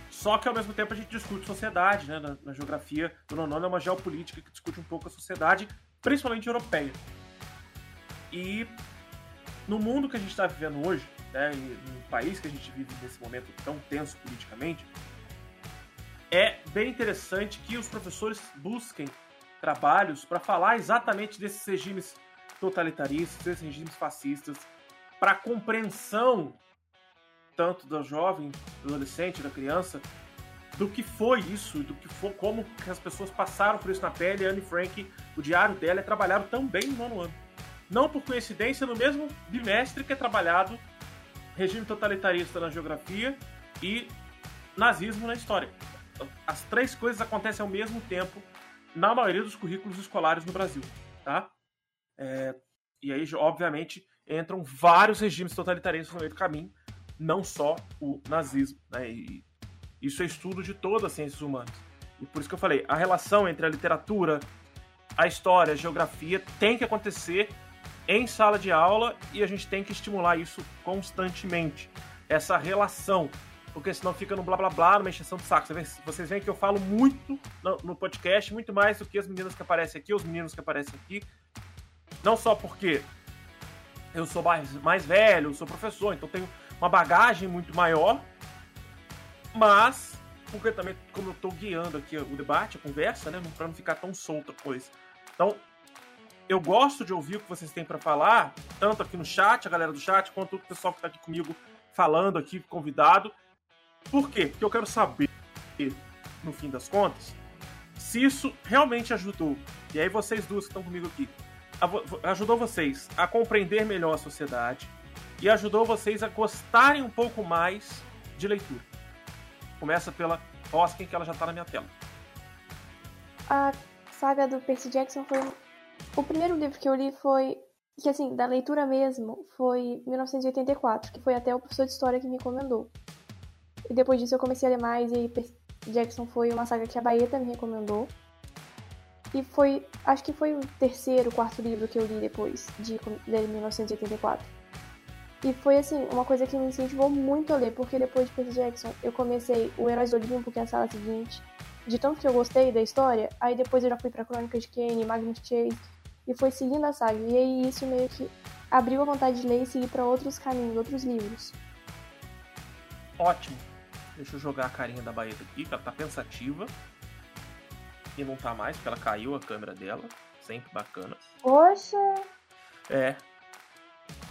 Só que ao mesmo tempo a gente discute sociedade, né? Na, na geografia do nono ano é uma geopolítica que discute um pouco a sociedade, principalmente europeia. E no mundo que a gente está vivendo hoje, né, no país que a gente vive nesse momento tão tenso politicamente, é bem interessante que os professores busquem trabalhos para falar exatamente desses regimes totalitaristas, desses regimes fascistas, para compreensão tanto do jovem, do adolescente, da criança, do que foi isso, do que foi, como as pessoas passaram por isso na pele. Anne Frank, o diário dela é trabalhado também no nono ano. Não por coincidência, no mesmo bimestre que é trabalhado regime totalitarista na geografia e nazismo na história. As três coisas acontecem ao mesmo tempo na maioria dos currículos escolares no Brasil, tá? É, e aí, obviamente, entram vários regimes totalitaristas no meio do caminho, não só o nazismo, né? E isso é estudo de todas as ciências humanas. E por isso que eu falei, a relação entre a literatura, a história, a geografia tem que acontecer em sala de aula e a gente tem que estimular isso constantemente. Essa relação porque senão fica no blá blá blá, numa encheção de saco. Vocês veem que eu falo muito no, podcast, muito mais do que as meninas que aparecem aqui, os meninos que aparecem aqui. Não só porque eu sou mais, mais velho, sou professor, então tenho uma bagagem muito maior, mas porque também, como eu estou guiando aqui o debate, a conversa, né, para não ficar tão solta a coisa. Então, eu gosto de ouvir o que vocês têm para falar, tanto aqui no chat, a galera do chat, quanto o pessoal que está aqui comigo falando aqui, convidado. Por quê? Porque eu quero saber, no fim das contas, se isso realmente ajudou. E aí vocês duas que estão comigo aqui, ajudou vocês a compreender melhor a sociedade e ajudou vocês a gostarem um pouco mais de leitura. Começa pela Hoskin, que ela já está na minha tela. A saga do Percy Jackson foi o primeiro livro que eu li foi que assim, da leitura mesmo, foi 1984, que foi até o professor de história que me encomendou. E depois disso eu comecei a ler mais e Jackson foi uma saga que a Baeta me recomendou. E foi, acho que foi o terceiro, quarto livro que eu li depois de, de 1984. E foi assim, uma coisa que me incentivou muito a ler, porque depois de Percy Jackson eu comecei o Heróis do Olimpo, que é a sala seguinte. De tanto que eu gostei da história, aí depois eu já fui pra Crônicas de Kane, Magnus Chase, e foi seguindo a saga. E aí isso meio que abriu a vontade de ler e seguir para outros caminhos, outros livros. Ótimo. Deixa eu jogar a carinha da Baeta aqui, que ela tá pensativa. E não tá mais, porque ela caiu a câmera dela. Sempre bacana. Poxa! É.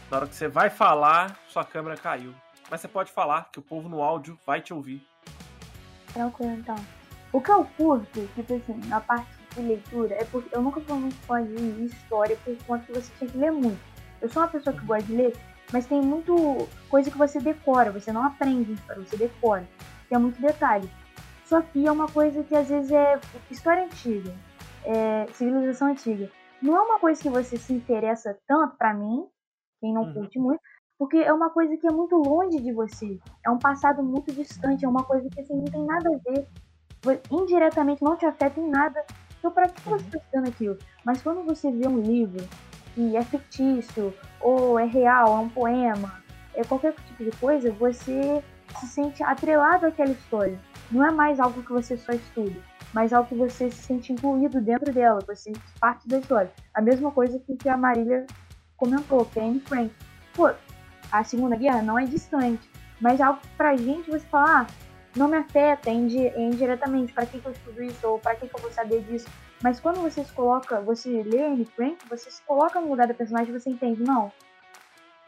Na hora que você vai falar, sua câmera caiu. Mas você pode falar, que o povo no áudio vai te ouvir. Tranquilo, então. O que eu curto, tipo assim, na parte de leitura, é porque eu nunca fui muito fã de história, por conta que você tinha que ler muito. Eu sou uma pessoa que gosta de ler, mas tem muito coisa que você decora, você não aprende você decora. Tem muito detalhe. Que é uma coisa que às vezes é história antiga, é civilização antiga. Não é uma coisa que você se interessa tanto para mim, quem não uhum. curte muito, porque é uma coisa que é muito longe de você. É um passado muito distante, é uma coisa que assim, não tem nada a ver. Indiretamente não te afeta em nada. Então, para que você está uhum. estudando aquilo? Mas quando você vê um livro que é fictício, ou é real, é um poema, é qualquer tipo de coisa, você se sente atrelado àquela história. Não é mais algo que você só estuda, mas algo que você se sente incluído dentro dela, você parte da história. A mesma coisa que a Marília comentou, que é Anne Frank. Pô, a Segunda Guerra não é distante, mas é algo que pra gente você fala, ah, não me afeta indiretamente, para que, que eu estudo isso, ou para que, que eu vou saber disso. Mas quando você se coloca, você lê Anne Frank, você se coloca no lugar da personagem e você entende, não.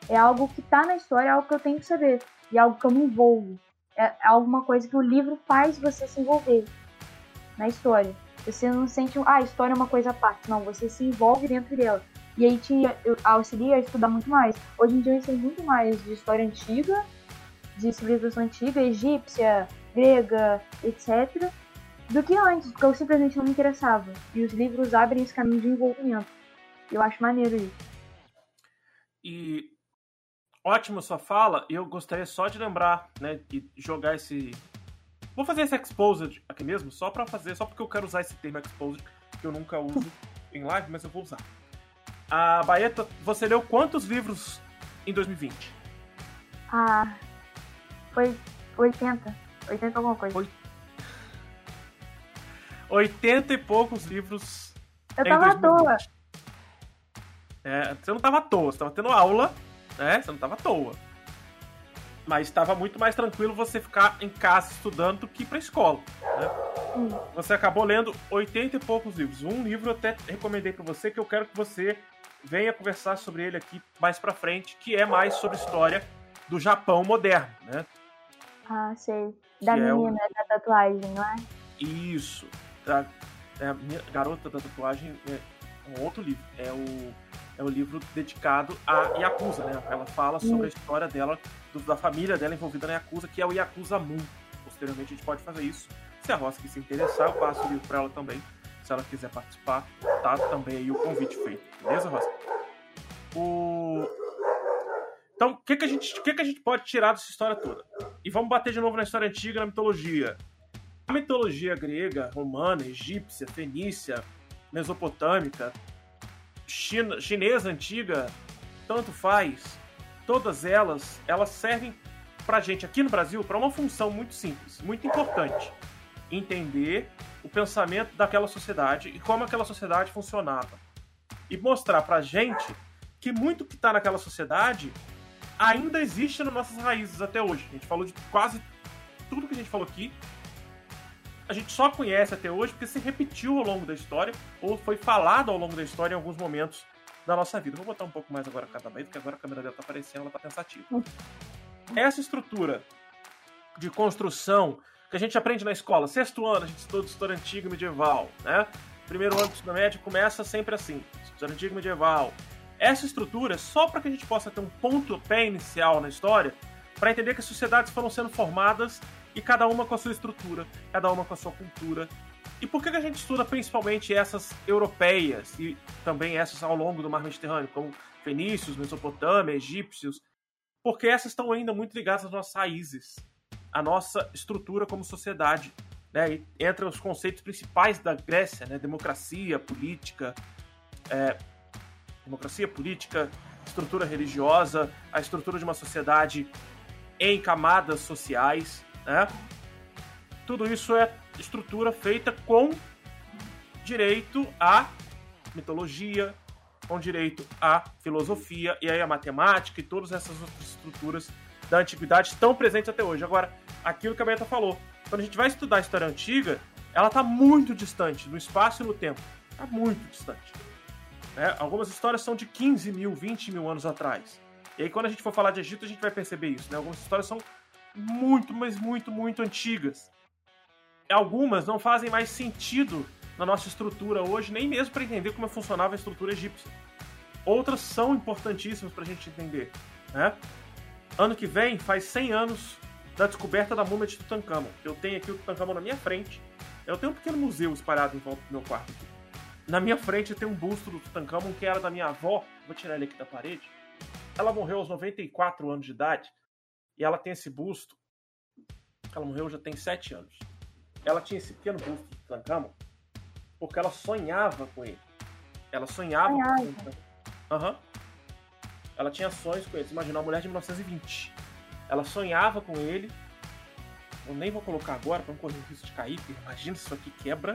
É algo que tá na história, é algo que eu tenho que saber. E é algo que eu me envolvo. É, é alguma coisa que o livro faz você se envolver na história. Você não sente, ah, a história é uma coisa à parte. Não, você se envolve dentro dela. E aí te auxilia a estudar muito mais. Hoje em dia eu sei muito mais de história antiga, de civilização antiga, egípcia, grega, etc., do que antes, porque eu simplesmente não me interessava. E os livros abrem esse caminho de envolvimento. Eu acho maneiro isso. E ótima sua fala. Eu gostaria só de lembrar, né, e jogar esse. Vou fazer esse exposed aqui mesmo, só para fazer, só porque eu quero usar esse termo exposed, que eu nunca uso em live, mas eu vou usar. A Baeta, você leu quantos livros em 2020? Ah, foi 80. 80 alguma coisa. Oit... 80 e poucos livros. Eu tava à toa. É, você não tava à toa, você tava tendo aula, né? Você não tava à toa. Mas estava muito mais tranquilo você ficar em casa estudando do que ir pra escola. Né? Hum. Você acabou lendo 80 e poucos livros. Um livro eu até recomendei para você que eu quero que você venha conversar sobre ele aqui mais pra frente, que é mais sobre história do Japão moderno, né? Ah, sei. Da que menina é o... da tatuagem, não é? Isso. Da, é a garota da tatuagem é um outro livro. É o é o livro dedicado a Yakuza, né? Ela fala sobre a história dela, do, da família dela envolvida na Yakuza, que é o Yakuza Moon. Posteriormente a gente pode fazer isso. Se a Rosa se interessar, eu passo o livro para ela também. Se ela quiser participar, tá também aí o convite feito. Beleza, Rosa? O... Então, o que, que, a gente, que, que a gente pode tirar dessa história toda? E vamos bater de novo na história antiga, na mitologia. A mitologia grega, romana, egípcia, fenícia, mesopotâmica, China, chinesa antiga, tanto faz. Todas elas, elas servem pra gente aqui no Brasil para uma função muito simples, muito importante. Entender o pensamento daquela sociedade e como aquela sociedade funcionava. E mostrar pra gente que muito que tá naquela sociedade ainda existe nas nossas raízes até hoje. A gente falou de quase tudo que a gente falou aqui a gente só conhece até hoje porque se repetiu ao longo da história ou foi falado ao longo da história em alguns momentos da nossa vida. Vou botar um pouco mais agora cada vez, porque agora a câmera dela tá aparecendo, ela tá pensativa. Essa estrutura de construção que a gente aprende na escola, sexto ano, a gente estuda história antiga e medieval, né? Primeiro ano do ensino médio começa sempre assim, história antiga e medieval. Essa estrutura é só para que a gente possa ter um ponto pé inicial na história, para entender que as sociedades foram sendo formadas e cada uma com a sua estrutura, cada uma com a sua cultura. E por que a gente estuda principalmente essas europeias e também essas ao longo do mar Mediterrâneo, como fenícios, Mesopotâmia, egípcios? Porque essas estão ainda muito ligadas às nossas raízes, à nossa estrutura como sociedade. Né? E entre os conceitos principais da Grécia, né? democracia, política, é, democracia, política, estrutura religiosa, a estrutura de uma sociedade em camadas sociais, né? Tudo isso é estrutura feita com direito à mitologia, com direito à filosofia e aí a matemática e todas essas outras estruturas da antiguidade estão presentes até hoje. Agora, aquilo que a Beta falou, quando a gente vai estudar a história antiga, ela está muito distante no espaço e no tempo. Está muito distante. Né? Algumas histórias são de 15 mil, 20 mil anos atrás. E aí, quando a gente for falar de Egito, a gente vai perceber isso. Né? Algumas histórias são muito, mas muito, muito antigas. Algumas não fazem mais sentido na nossa estrutura hoje, nem mesmo para entender como funcionava a estrutura egípcia. Outras são importantíssimas para a gente entender. Né? Ano que vem faz 100 anos da descoberta da múmia de Tutankhamon. Eu tenho aqui o Tutankhamon na minha frente. Eu tenho um pequeno museu espalhado em volta do meu quarto. Na minha frente tem um busto do Tutankhamon que era da minha avó. Vou tirar ele aqui da parede. Ela morreu aos 94 anos de idade e ela tem esse busto. Ela morreu já tem sete anos. Ela tinha esse pequeno busto de Tutankhamon porque ela sonhava com ele. Ela sonhava Sonhava. com ele. Uhum. Ela tinha sonhos com ele. Imagina uma mulher de 1920. Ela sonhava com ele. Eu nem vou colocar agora para não correr o risco de cair, porque imagina se isso aqui quebra.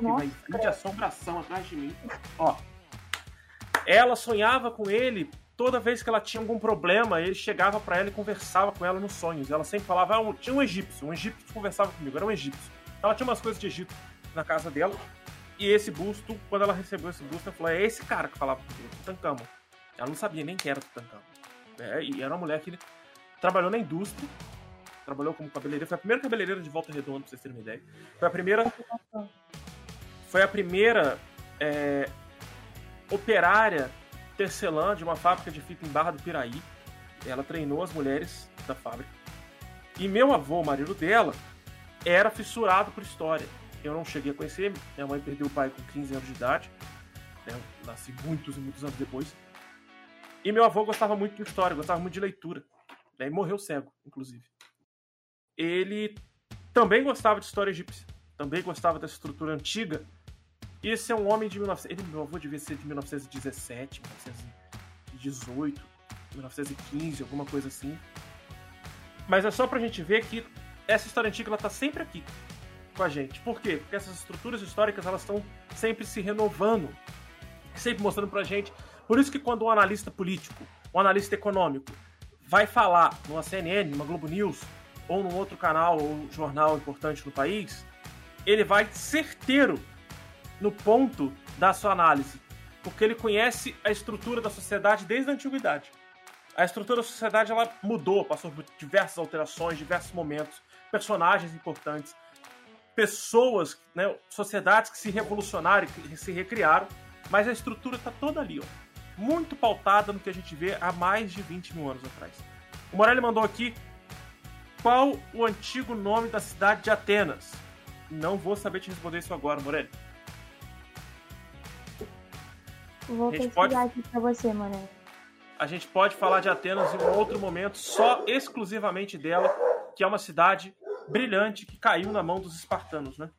Nossa, e vai vir de assombração atrás de mim. Ó. Ela sonhava com ele toda vez que ela tinha algum problema, ele chegava para ela e conversava com ela nos sonhos. Ela sempre falava, ah, tinha um egípcio, um egípcio conversava comigo, era um egípcio. Ela tinha umas coisas de Egito na casa dela, e esse busto, quando ela recebeu esse busto, ela falou, é esse cara que falava comigo, Tutankhamon. Ela não sabia nem que era Tutankhamon. É, e era uma mulher que trabalhou na indústria, trabalhou como cabeleireira, foi a primeira cabeleireira de Volta Redonda, pra vocês terem uma ideia. Foi a primeira... foi a primeira é, operária tecelã de uma fábrica de fita em Barra do Piraí. Ela treinou as mulheres da fábrica. E meu avô, o marido dela, era fissurado por história. Eu não cheguei a conhecer, minha mãe perdeu o pai com 15 anos de idade. Né? Nasci muitos e muitos anos depois. E meu avô gostava muito de história, gostava muito de leitura. E morreu cego, inclusive. Ele também gostava de história egípcia. Também gostava da estrutura antiga. E esse é um homem de 1900. Ele, meu avô devia ser de 1917, 1918, 1915, alguma coisa assim. Mas é só pra gente ver que essa história antiga ela tá sempre aqui com a gente. Por quê? Porque essas estruturas históricas elas estão sempre se renovando, sempre mostrando pra gente por isso que quando um analista político, um analista econômico, vai falar numa CNN, numa Globo News, ou num outro canal ou jornal importante no país, ele vai certeiro no ponto da sua análise, porque ele conhece a estrutura da sociedade desde a antiguidade. A estrutura da sociedade ela mudou, passou por diversas alterações, diversos momentos, personagens importantes, pessoas, né, sociedades que se revolucionaram, que se recriaram, mas a estrutura está toda ali, ó muito pautada no que a gente vê há mais de 20 mil anos atrás. O Morelli mandou aqui qual o antigo nome da cidade de Atenas. Não vou saber te responder isso agora, Morelli. Vou pesquisar pode... aqui pra você, Morelli. A gente pode falar de Atenas em um outro momento, só exclusivamente dela, que é uma cidade brilhante que caiu na mão dos espartanos, né?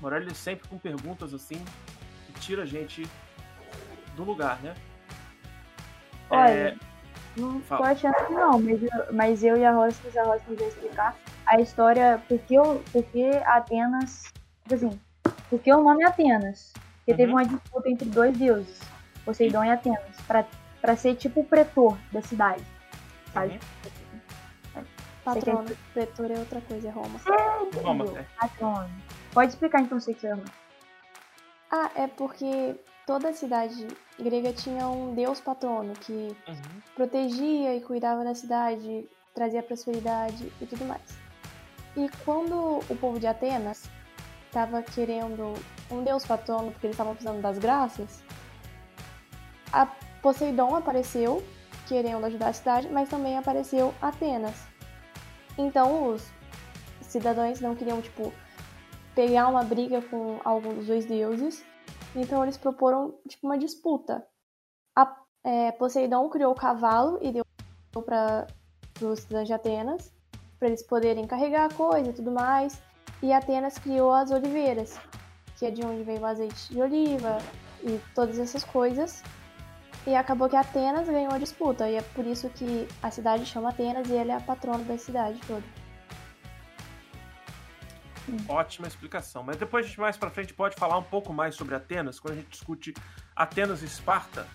Morelli sempre com perguntas assim que tira a gente do lugar, né? Olha, é... não tô achando que não, mas eu, mas eu e a Rosa, se a Rosa quiser explicar a história, porque, eu, porque Atenas, tipo assim, porque o nome é Atenas? Porque uhum. teve uma disputa entre dois deuses, Poseidon e Atenas, pra, pra ser tipo o pretor da cidade, sabe? Uhum. Patrono, pretor é outra coisa, é Roma. É, Roma, é. Patrono. Pode explicar então se você ama. Ah, é porque toda cidade grega tinha um deus patrono que uhum. protegia e cuidava da cidade, trazia prosperidade e tudo mais. E quando o povo de Atenas estava querendo um deus patrono porque eles estavam precisando das graças, a Poseidon apareceu querendo ajudar a cidade, mas também apareceu Atenas. Então os cidadãos não queriam tipo pegar uma briga com algum dos dois deuses. Então eles proporam tipo uma disputa. A, é, Poseidon criou o cavalo e deu para os cidadãos de Atenas, para eles poderem carregar a coisa e tudo mais. E Atenas criou as oliveiras, que é de onde veio o azeite de oliva e todas essas coisas. E acabou que Atenas ganhou a disputa, e é por isso que a cidade chama Atenas e ele é a patrona da cidade toda. Ótima explicação. Mas depois a gente mais para frente pode falar um pouco mais sobre Atenas, quando a gente discute Atenas e Esparta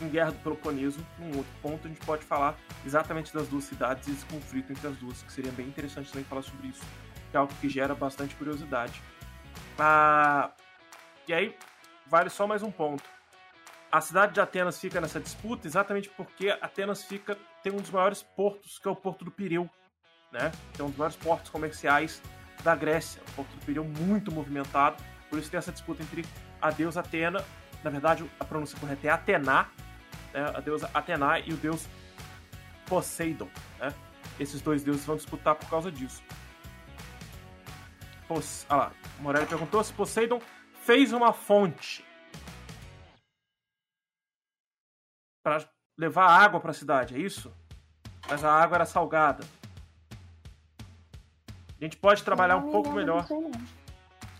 em Guerra do Peloponeso. Num outro ponto a gente pode falar exatamente das duas cidades e esse conflito entre as duas, que seria bem interessante também falar sobre isso, que é algo que gera bastante curiosidade. Ah, e aí vale só mais um ponto. A cidade de Atenas fica nessa disputa exatamente porque Atenas fica tem um dos maiores portos, que é o porto do Pireu, né? É um dos maiores portos comerciais da Grécia, um ponto do período muito movimentado, por isso tem essa disputa entre a deusa Atena, na verdade a pronúncia correta é Atena, né, a deusa Atena e o deus Poseidon. Né? Esses dois deuses vão disputar por causa disso. Pos... Ah lá, Morelli perguntou se Poseidon fez uma fonte para levar água para a cidade, é isso? Mas a água era salgada. A gente pode trabalhar um pouco melhor.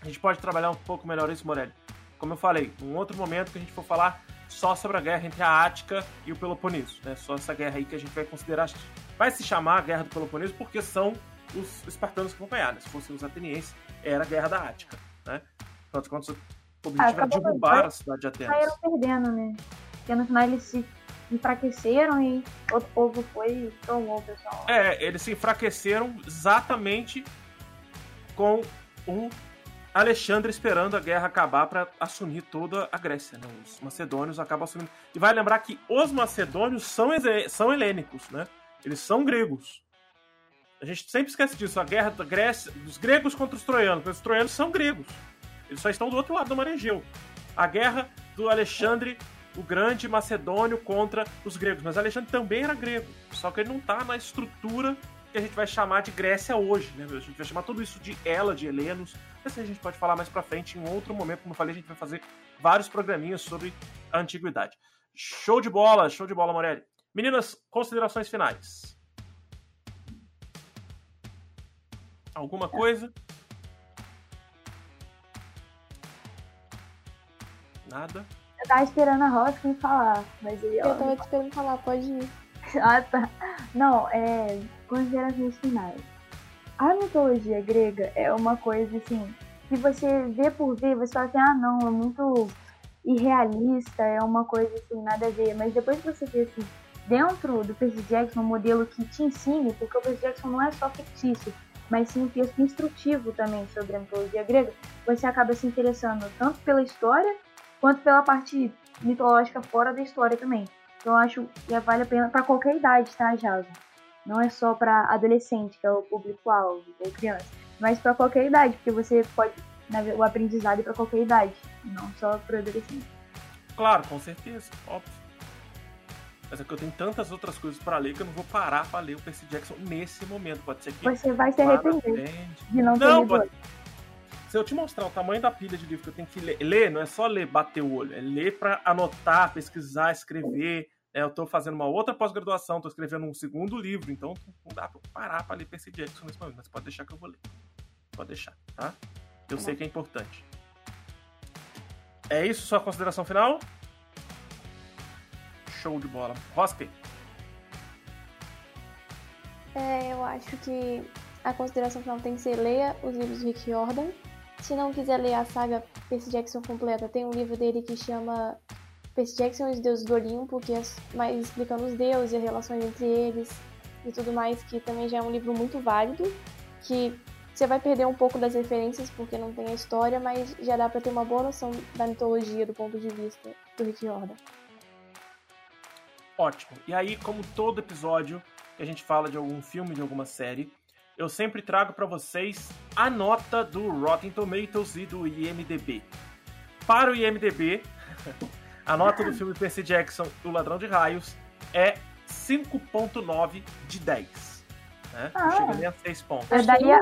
A gente pode trabalhar um pouco melhor isso, Morelli. Como eu falei, um outro momento que a gente for falar só sobre a guerra entre a Ática e o Peloponeso, né? Só essa guerra aí que a gente vai considerar vai se chamar a Guerra do Peloponeso porque são os espartanos que vão ganhar, né? Se fossem os atenienses, era a Guerra da Ática, né? Afinal contas, o objetivo ah, era derrubar a cidade de Atenas. Saíram perdendo, né? Porque no final eles se enfraqueceram e outro povo foi e tomou o pessoal. É, eles se enfraqueceram exatamente com o Alexandre esperando a guerra acabar para assumir toda a Grécia, né? Os macedônios acabam assumindo. E vai lembrar que os macedônios são, são helênicos, né? Eles são gregos. A gente sempre esquece disso. A guerra da Grécia, dos gregos contra os troianos. Os troianos são gregos. Eles só estão do outro lado do mar Egeu. A guerra do Alexandre o Grande Macedônio contra os gregos. Mas Alexandre também era grego. Só que ele não está na estrutura que a gente vai chamar de Grécia hoje. Né? A gente vai chamar tudo isso de Ela, de Helenos. Essa a gente pode falar mais pra frente em outro momento. Como eu falei, a gente vai fazer vários programinhas sobre a antiguidade. Show de bola, show de bola, Morelli. Meninas, considerações finais. Alguma coisa? Nada? Eu tava esperando a Roskin falar, mas ele. Eu tava te esperando falar, pode ir. ah, tá. Não, é. Considerações finais. A mitologia grega é uma coisa assim. Que você vê por ver, você fala assim, ah não, é muito irrealista, é uma coisa assim, nada a ver. Mas depois que você vê assim, dentro do Percy Jackson, um modelo que te ensine, porque o Percy Jackson não é só fictício, mas sim um texto instrutivo também sobre a mitologia grega, você acaba se interessando tanto pela história quanto pela parte mitológica fora da história também. Eu acho que vale a pena para qualquer idade, tá, Jason? Não é só para adolescente, que é o público-alvo, ou criança, mas para qualquer idade, porque você pode o aprendizado é para qualquer idade, não só para adolescente. Claro, com certeza, óbvio. Mas é que eu tenho tantas outras coisas para ler que eu não vou parar para ler o Percy Jackson nesse momento. Pode ser que. Você vai se arrepender de não, não ter. Pode... Se eu te mostrar o tamanho da pilha de livro que eu tenho que ler, ler não é só ler, bater o olho, é ler para anotar, pesquisar, escrever. É, eu tô fazendo uma outra pós-graduação, tô escrevendo um segundo livro, então não dá pra parar pra ler Percy Jackson nesse momento, mas pode deixar que eu vou ler. Pode deixar, tá? Eu sei que é importante. É isso, sua consideração final? Show de bola. Rospe. É, eu acho que a consideração final tem que ser leia os livros do Rick Jordan. Se não quiser ler a saga Percy Jackson completa, tem um livro dele que chama Percy Jackson e os Deuses do Olimpo, que é mais explicando os deuses e as relações entre eles e tudo mais, que também já é um livro muito válido, que você vai perder um pouco das referências porque não tem a história, mas já dá para ter uma boa noção da mitologia do ponto de vista do Rick Jordan. Ótimo. E aí, como todo episódio que a gente fala de algum filme, de alguma série, eu sempre trago para vocês a nota do Rotten Tomatoes e do IMDb. Para o IMDb, a nota do filme Percy Jackson, O Ladrão de Raios, é 5.9 de 10. Né? Ah, Chega nem a 6 pontos. Eu daria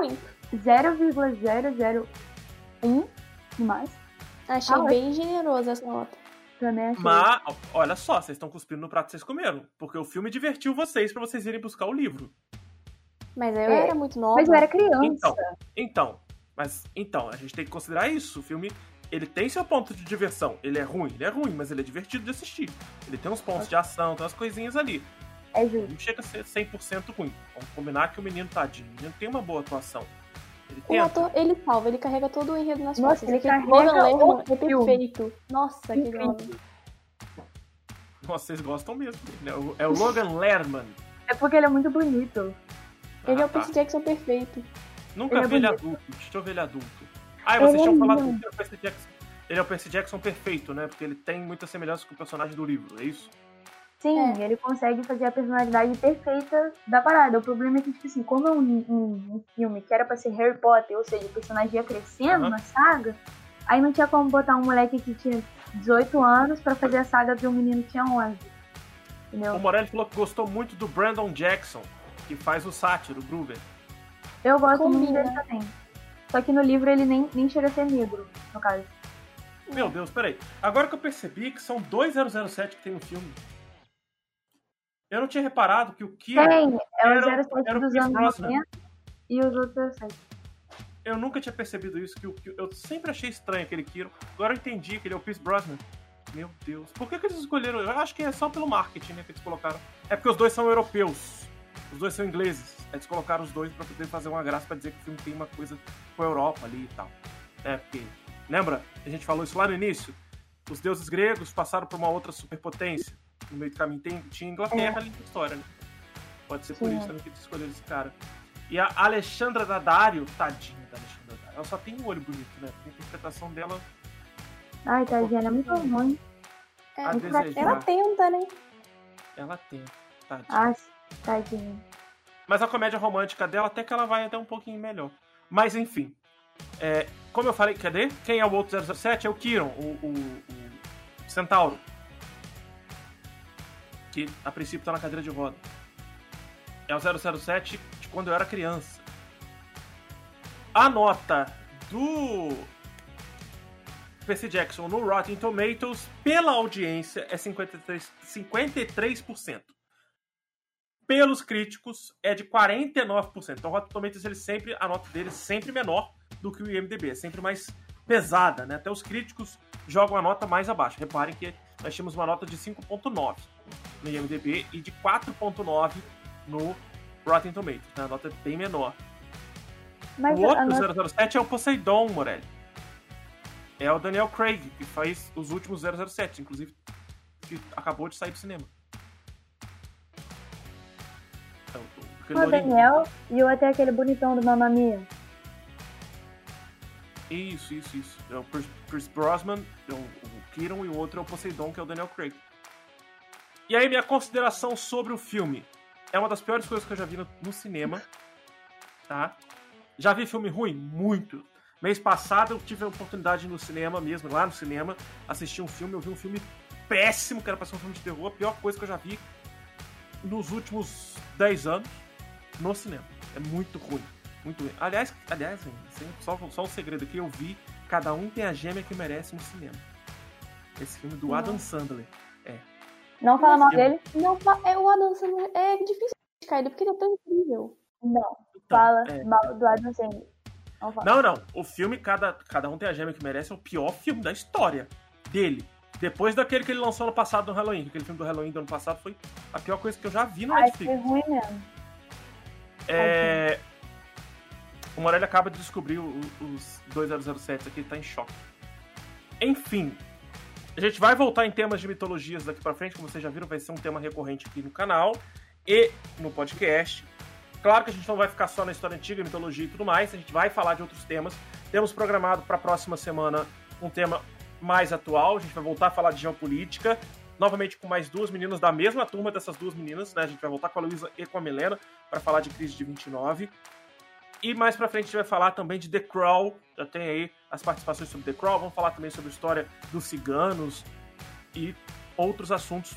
0,001 mais. Achei ah, bem generosa essa nota. Também achei. Mas, olha só, vocês estão cuspindo no prato que vocês comeram. Porque o filme divertiu vocês para vocês irem buscar o livro. Mas eu é, era muito nova. Mas eu era criança. Então, então, mas então, a gente tem que considerar isso. O filme, ele tem seu ponto de diversão. Ele é ruim, ele é ruim, mas ele é divertido de assistir. Ele tem uns pontos de ação, tem umas coisinhas ali. É justo. Não chega a ser 100% ruim. Vamos combinar que o menino tadinho. O menino tem uma boa atuação. Ele o ator, ele salva, ele carrega todo o enredo nas Nossa, costas. Ele carrega o é perfeito. Nossa, que homem. Nossa, vocês gostam mesmo. Né? É o Logan Lerman. É porque ele é muito bonito. Ah, ele é o tá. Percy Jackson perfeito. Nunca ele vi é ele adulto. Deixa eu ver ele adulto. Ah, vocês tinham é falado que ele é o Percy Jackson. Ele é o Percy Jackson perfeito, né? Porque ele tem muita semelhança com o personagem do livro, é isso? Sim, é. ele consegue fazer a personalidade perfeita da parada. O problema é que, tipo assim, como é um, um, um filme que era pra ser Harry Potter, ou seja, o personagem ia crescendo uhum. na saga, aí não tinha como botar um moleque que tinha 18 anos pra fazer a saga de um menino que tinha 11. Entendeu? O Morelli falou que gostou muito do Brandon Jackson, que faz o sátiro, o Gruber. Eu gosto Combina. muito dele também. Só que no livro ele nem, nem chega a ser negro, no caso. Meu Deus, peraí. Agora que eu percebi que são dois 007 que tem no filme. Eu não tinha reparado que o Kira. Tem, é o 07 era, dos anos 90 e os outros 07. Eu nunca tinha percebido isso, que, o, que eu sempre achei estranho aquele Kiro. Agora eu entendi que ele é o Pierce Brosnan. Meu Deus. Por que, que eles escolheram? Eu acho que é só pelo marketing né, que eles colocaram. É porque os dois são europeus. Os dois são ingleses. Eles colocaram os dois para poder fazer uma graça para dizer que o filme tem uma coisa com a Europa ali e tal. É, porque. Lembra? A gente falou isso lá no início. Os deuses gregos passaram por uma outra superpotência no meio do caminho tem, tinha Inglaterra é. ali na história, né? Pode ser por Sim. isso também que eles escolheram esse cara. E a Alexandra Daddario, tadinha da Alexandra Daddario, ela só tem um olho bonito, né? A interpretação dela. Ai, tadinha, ela é muito ruim. É, ela tenta, né? Ela tenta, tadinha. Ah, tadinha. Mas a comédia romântica dela até que ela vai até um pouquinho melhor. Mas enfim. É, como eu falei, cadê? Quem é o outro 007? É o Kiron, o, o, o Centauro. Que a princípio tá na cadeira de roda. É o 007 de quando eu era criança. A nota do Percy Jackson no Rotten Tomatoes pela audiência é 53%. 53%. Pelos críticos é de 49%. Então o Rotten Tomatoes ele sempre a nota dele é sempre menor do que o IMDb, é sempre mais pesada, né? Até os críticos jogam a nota mais abaixo. Reparem que nós tínhamos uma nota de 5.9 no IMDb e de 4.9 no Rotten Tomatoes, né? A nota é bem menor. Mas o outro nota... 007 é o Poseidon, Morelli. É o Daniel Craig, que faz os últimos 007, inclusive, que acabou de sair do cinema. Então, o Daniel e o até aquele bonitão do Mamma Mia. Isso, isso, isso. É o Chris Brosnan, é o, o Kieran, e o outro é o Poseidon, que é o Daniel Craig. E aí, minha consideração sobre o filme. É uma das piores coisas que eu já vi no, no cinema. Tá? Já vi filme ruim? Muito. Mês passado eu tive a oportunidade no cinema mesmo, lá no cinema, assistir um filme. Eu vi um filme péssimo, que era pra ser um filme de terror, a pior coisa que eu já vi nos últimos 10 anos no cinema. É muito ruim. Muito ruim. Aliás, aliás assim, só, só um segredo aqui, eu vi Cada Um Tem a Gêmea que Merece no cinema. Esse filme do Adam Sandler. É. Não fala mal dele? Não, é o Adam Sandler. É difícil de cair, porque ele é tão incrível. Não. Então, fala é. mal do Adam Sandler. Não, não. O filme Cada, Cada Um Tem a Gêmea que Merece é o pior filme da história dele. Depois daquele que ele lançou no passado no Halloween. Aquele filme do Halloween do ano passado foi a pior coisa que eu já vi no Ai, Netflix. Foi ruim mesmo. É... O Morelli acaba de descobrir os 2007 aqui, ele tá em choque. Enfim, a gente vai voltar em temas de mitologias daqui para frente, como vocês já viram, vai ser um tema recorrente aqui no canal e no podcast. Claro que a gente não vai ficar só na história antiga, mitologia e tudo mais, a gente vai falar de outros temas. Temos programado para a próxima semana um tema mais atual, a gente vai voltar a falar de geopolítica, novamente com mais duas meninas da mesma turma dessas duas meninas, né? A gente vai voltar com a Luísa e com a Milena para falar de crise de 29. E mais pra frente a gente vai falar também de The Crawl, já tem aí as participações sobre The Crawl, vamos falar também sobre a história dos ciganos e outros assuntos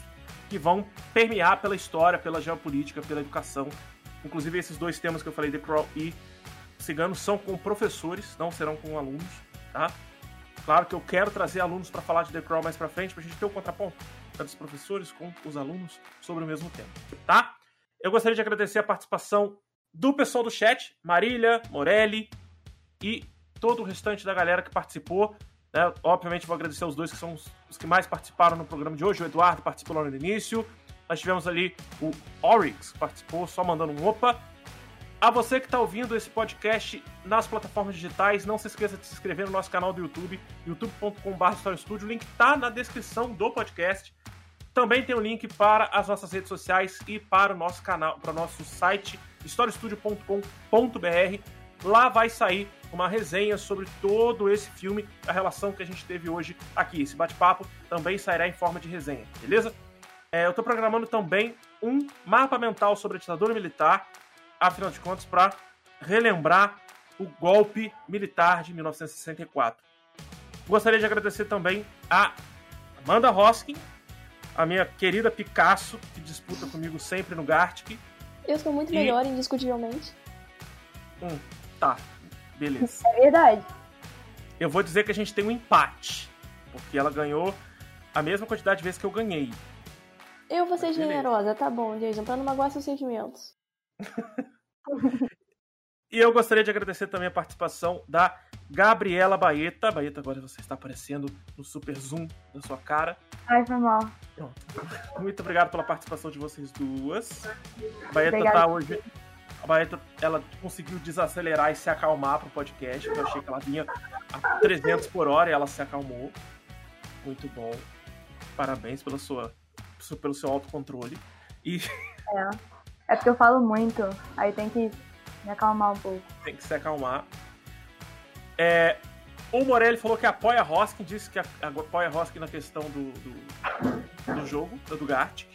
que vão permear pela história, pela geopolítica, pela educação Inclusive, esses dois temas que eu falei, The Crawl e Ciganos, são com professores, não serão com alunos, tá? Claro que eu quero trazer alunos para falar de The Crawl mais para frente, pra gente ter o contraponto dos professores com os alunos sobre o mesmo tema, tá? Eu gostaria de agradecer a participação do pessoal do chat, Marília, Morelli e todo o restante da galera que participou. Né? Obviamente, vou agradecer os dois que são os, os que mais participaram no programa de hoje. O Eduardo participou lá no início, nós tivemos ali o Oryx, que participou, só mandando um opa. A você que está ouvindo esse podcast nas plataformas digitais, não se esqueça de se inscrever no nosso canal do YouTube, youtube.com.br. O link está na descrição do podcast. Também tem o um link para as nossas redes sociais e para o nosso canal, para o nosso site, historiestudio.com.br. Lá vai sair uma resenha sobre todo esse filme, a relação que a gente teve hoje aqui. Esse bate-papo também sairá em forma de resenha, beleza? É, eu estou programando também um mapa mental sobre a ditadura militar, afinal de contas, para relembrar o golpe militar de 1964. Gostaria de agradecer também a Amanda Hoskin, a minha querida Picasso, que disputa comigo sempre no Gartic. Eu sou muito e... melhor, indiscutivelmente. Hum, tá, beleza. É verdade. Eu vou dizer que a gente tem um empate, porque ela ganhou a mesma quantidade de vezes que eu ganhei. Eu vou ser generosa, tá bom, Jason, pra não magoar seus sentimentos. e eu gostaria de agradecer também a participação da Gabriela Baeta. Baeta, agora você está aparecendo no super zoom da sua cara. Ai, foi mal. Pronto. Muito obrigado pela participação de vocês duas. A Baeta Obrigada. tá hoje. A Baeta, ela conseguiu desacelerar e se acalmar pro podcast. Eu achei que ela vinha a 300 por hora e ela se acalmou. Muito bom. Parabéns pela sua pelo seu autocontrole. E. É. É porque eu falo muito, aí tem que me acalmar um pouco. Tem que se acalmar. É, o Morelli falou que apoia a Hoskin, disse que apoia a Hoskin na questão do, do, do jogo, do Gartic.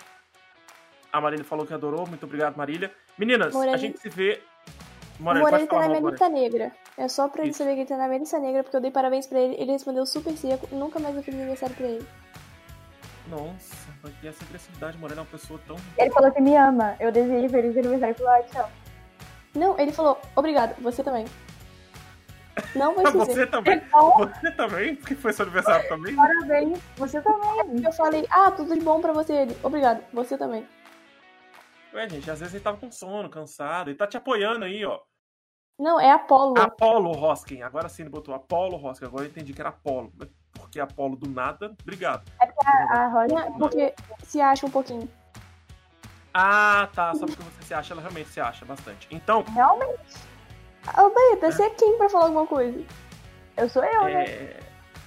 A Marília falou que adorou. Muito obrigado, Marília. Meninas, a Morelli- gente se vê. O Morelli, Morelli pode tá na minha Morelli. lista negra. É só pra ele Isso. saber que ele tá na minha lista negra, porque eu dei parabéns pra ele, ele respondeu super seco, nunca mais eu fiz aniversário pra ele. Nossa, mas que essa agressividade, Morelli é uma pessoa tão. Ele falou que me ama. Eu desejei feliz aniversário pro WhatsApp. Não, ele falou, obrigado, você também. Não vou esquecer. Você também? Então, Você também? Porque foi seu aniversário também? parabéns. Você também. Eu falei, ah, tudo de bom pra você. Ele, obrigado, você também. Ué, gente, às vezes ele tava com sono, cansado. Ele tá te apoiando aí, ó. Não, é Apolo. Apolo Hoskin. Agora sim ele botou Apolo Hoskin. Agora eu entendi que era Apolo. Mas Por que Apolo do nada? Obrigado. A Rosa. Não, porque se acha um pouquinho. Ah, tá. Só porque você se acha, ela realmente se acha bastante. Então, Realmente. Ô, Baeta, você é quem pra falar alguma coisa? Eu sou eu, né? é,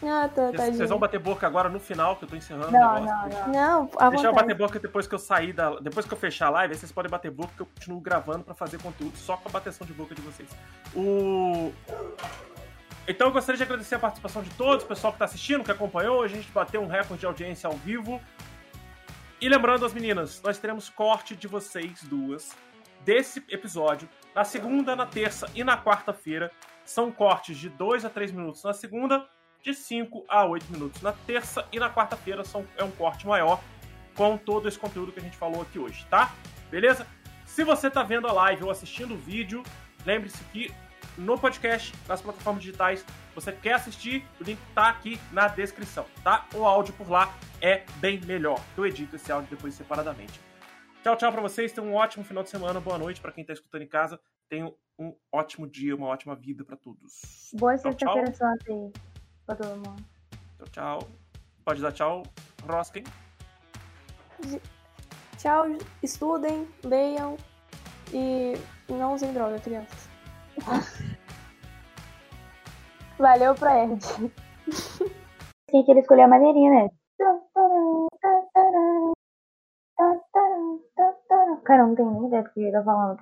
Ah, tá, vocês, tadinho. vocês vão bater boca agora no final, que eu tô encerrando o Não, negócio. não, não. Não, Deixa eu bater boca depois que eu sair da. Depois que eu fechar a live, aí vocês podem bater boca que eu continuo gravando pra fazer conteúdo só com a bateção de boca de vocês. O. Então eu gostaria de agradecer a participação de todos, o pessoal que tá assistindo, que acompanhou. A gente bateu um recorde de audiência ao vivo. E lembrando as meninas, nós teremos corte de vocês duas desse episódio na segunda, na terça e na quarta-feira. São cortes de 2 a 3 minutos na segunda, de 5 a 8 minutos na terça e na quarta-feira são, é um corte maior com todo esse conteúdo que a gente falou aqui hoje, tá? Beleza? Se você tá vendo a live ou assistindo o vídeo, lembre-se que no podcast, nas plataformas digitais, você quer assistir, o link tá aqui na descrição, tá? O áudio por lá é bem melhor. Eu edito esse áudio depois separadamente. Tchau, tchau pra vocês. Tenham um ótimo final de semana. Boa noite pra quem tá escutando em casa. Tenham um ótimo dia, uma ótima vida pra todos. Boa Tchau, sexta-feira santa aí. Pra todo mundo. Tchau, tchau. Pode dar tchau, Roskin. Tchau, estudem, leiam e não usem droga, crianças. Valeu pro Erd. Tinha que ele escolher a maneirinha, né? Cara, não tenho nem ideia do que ele tá falando.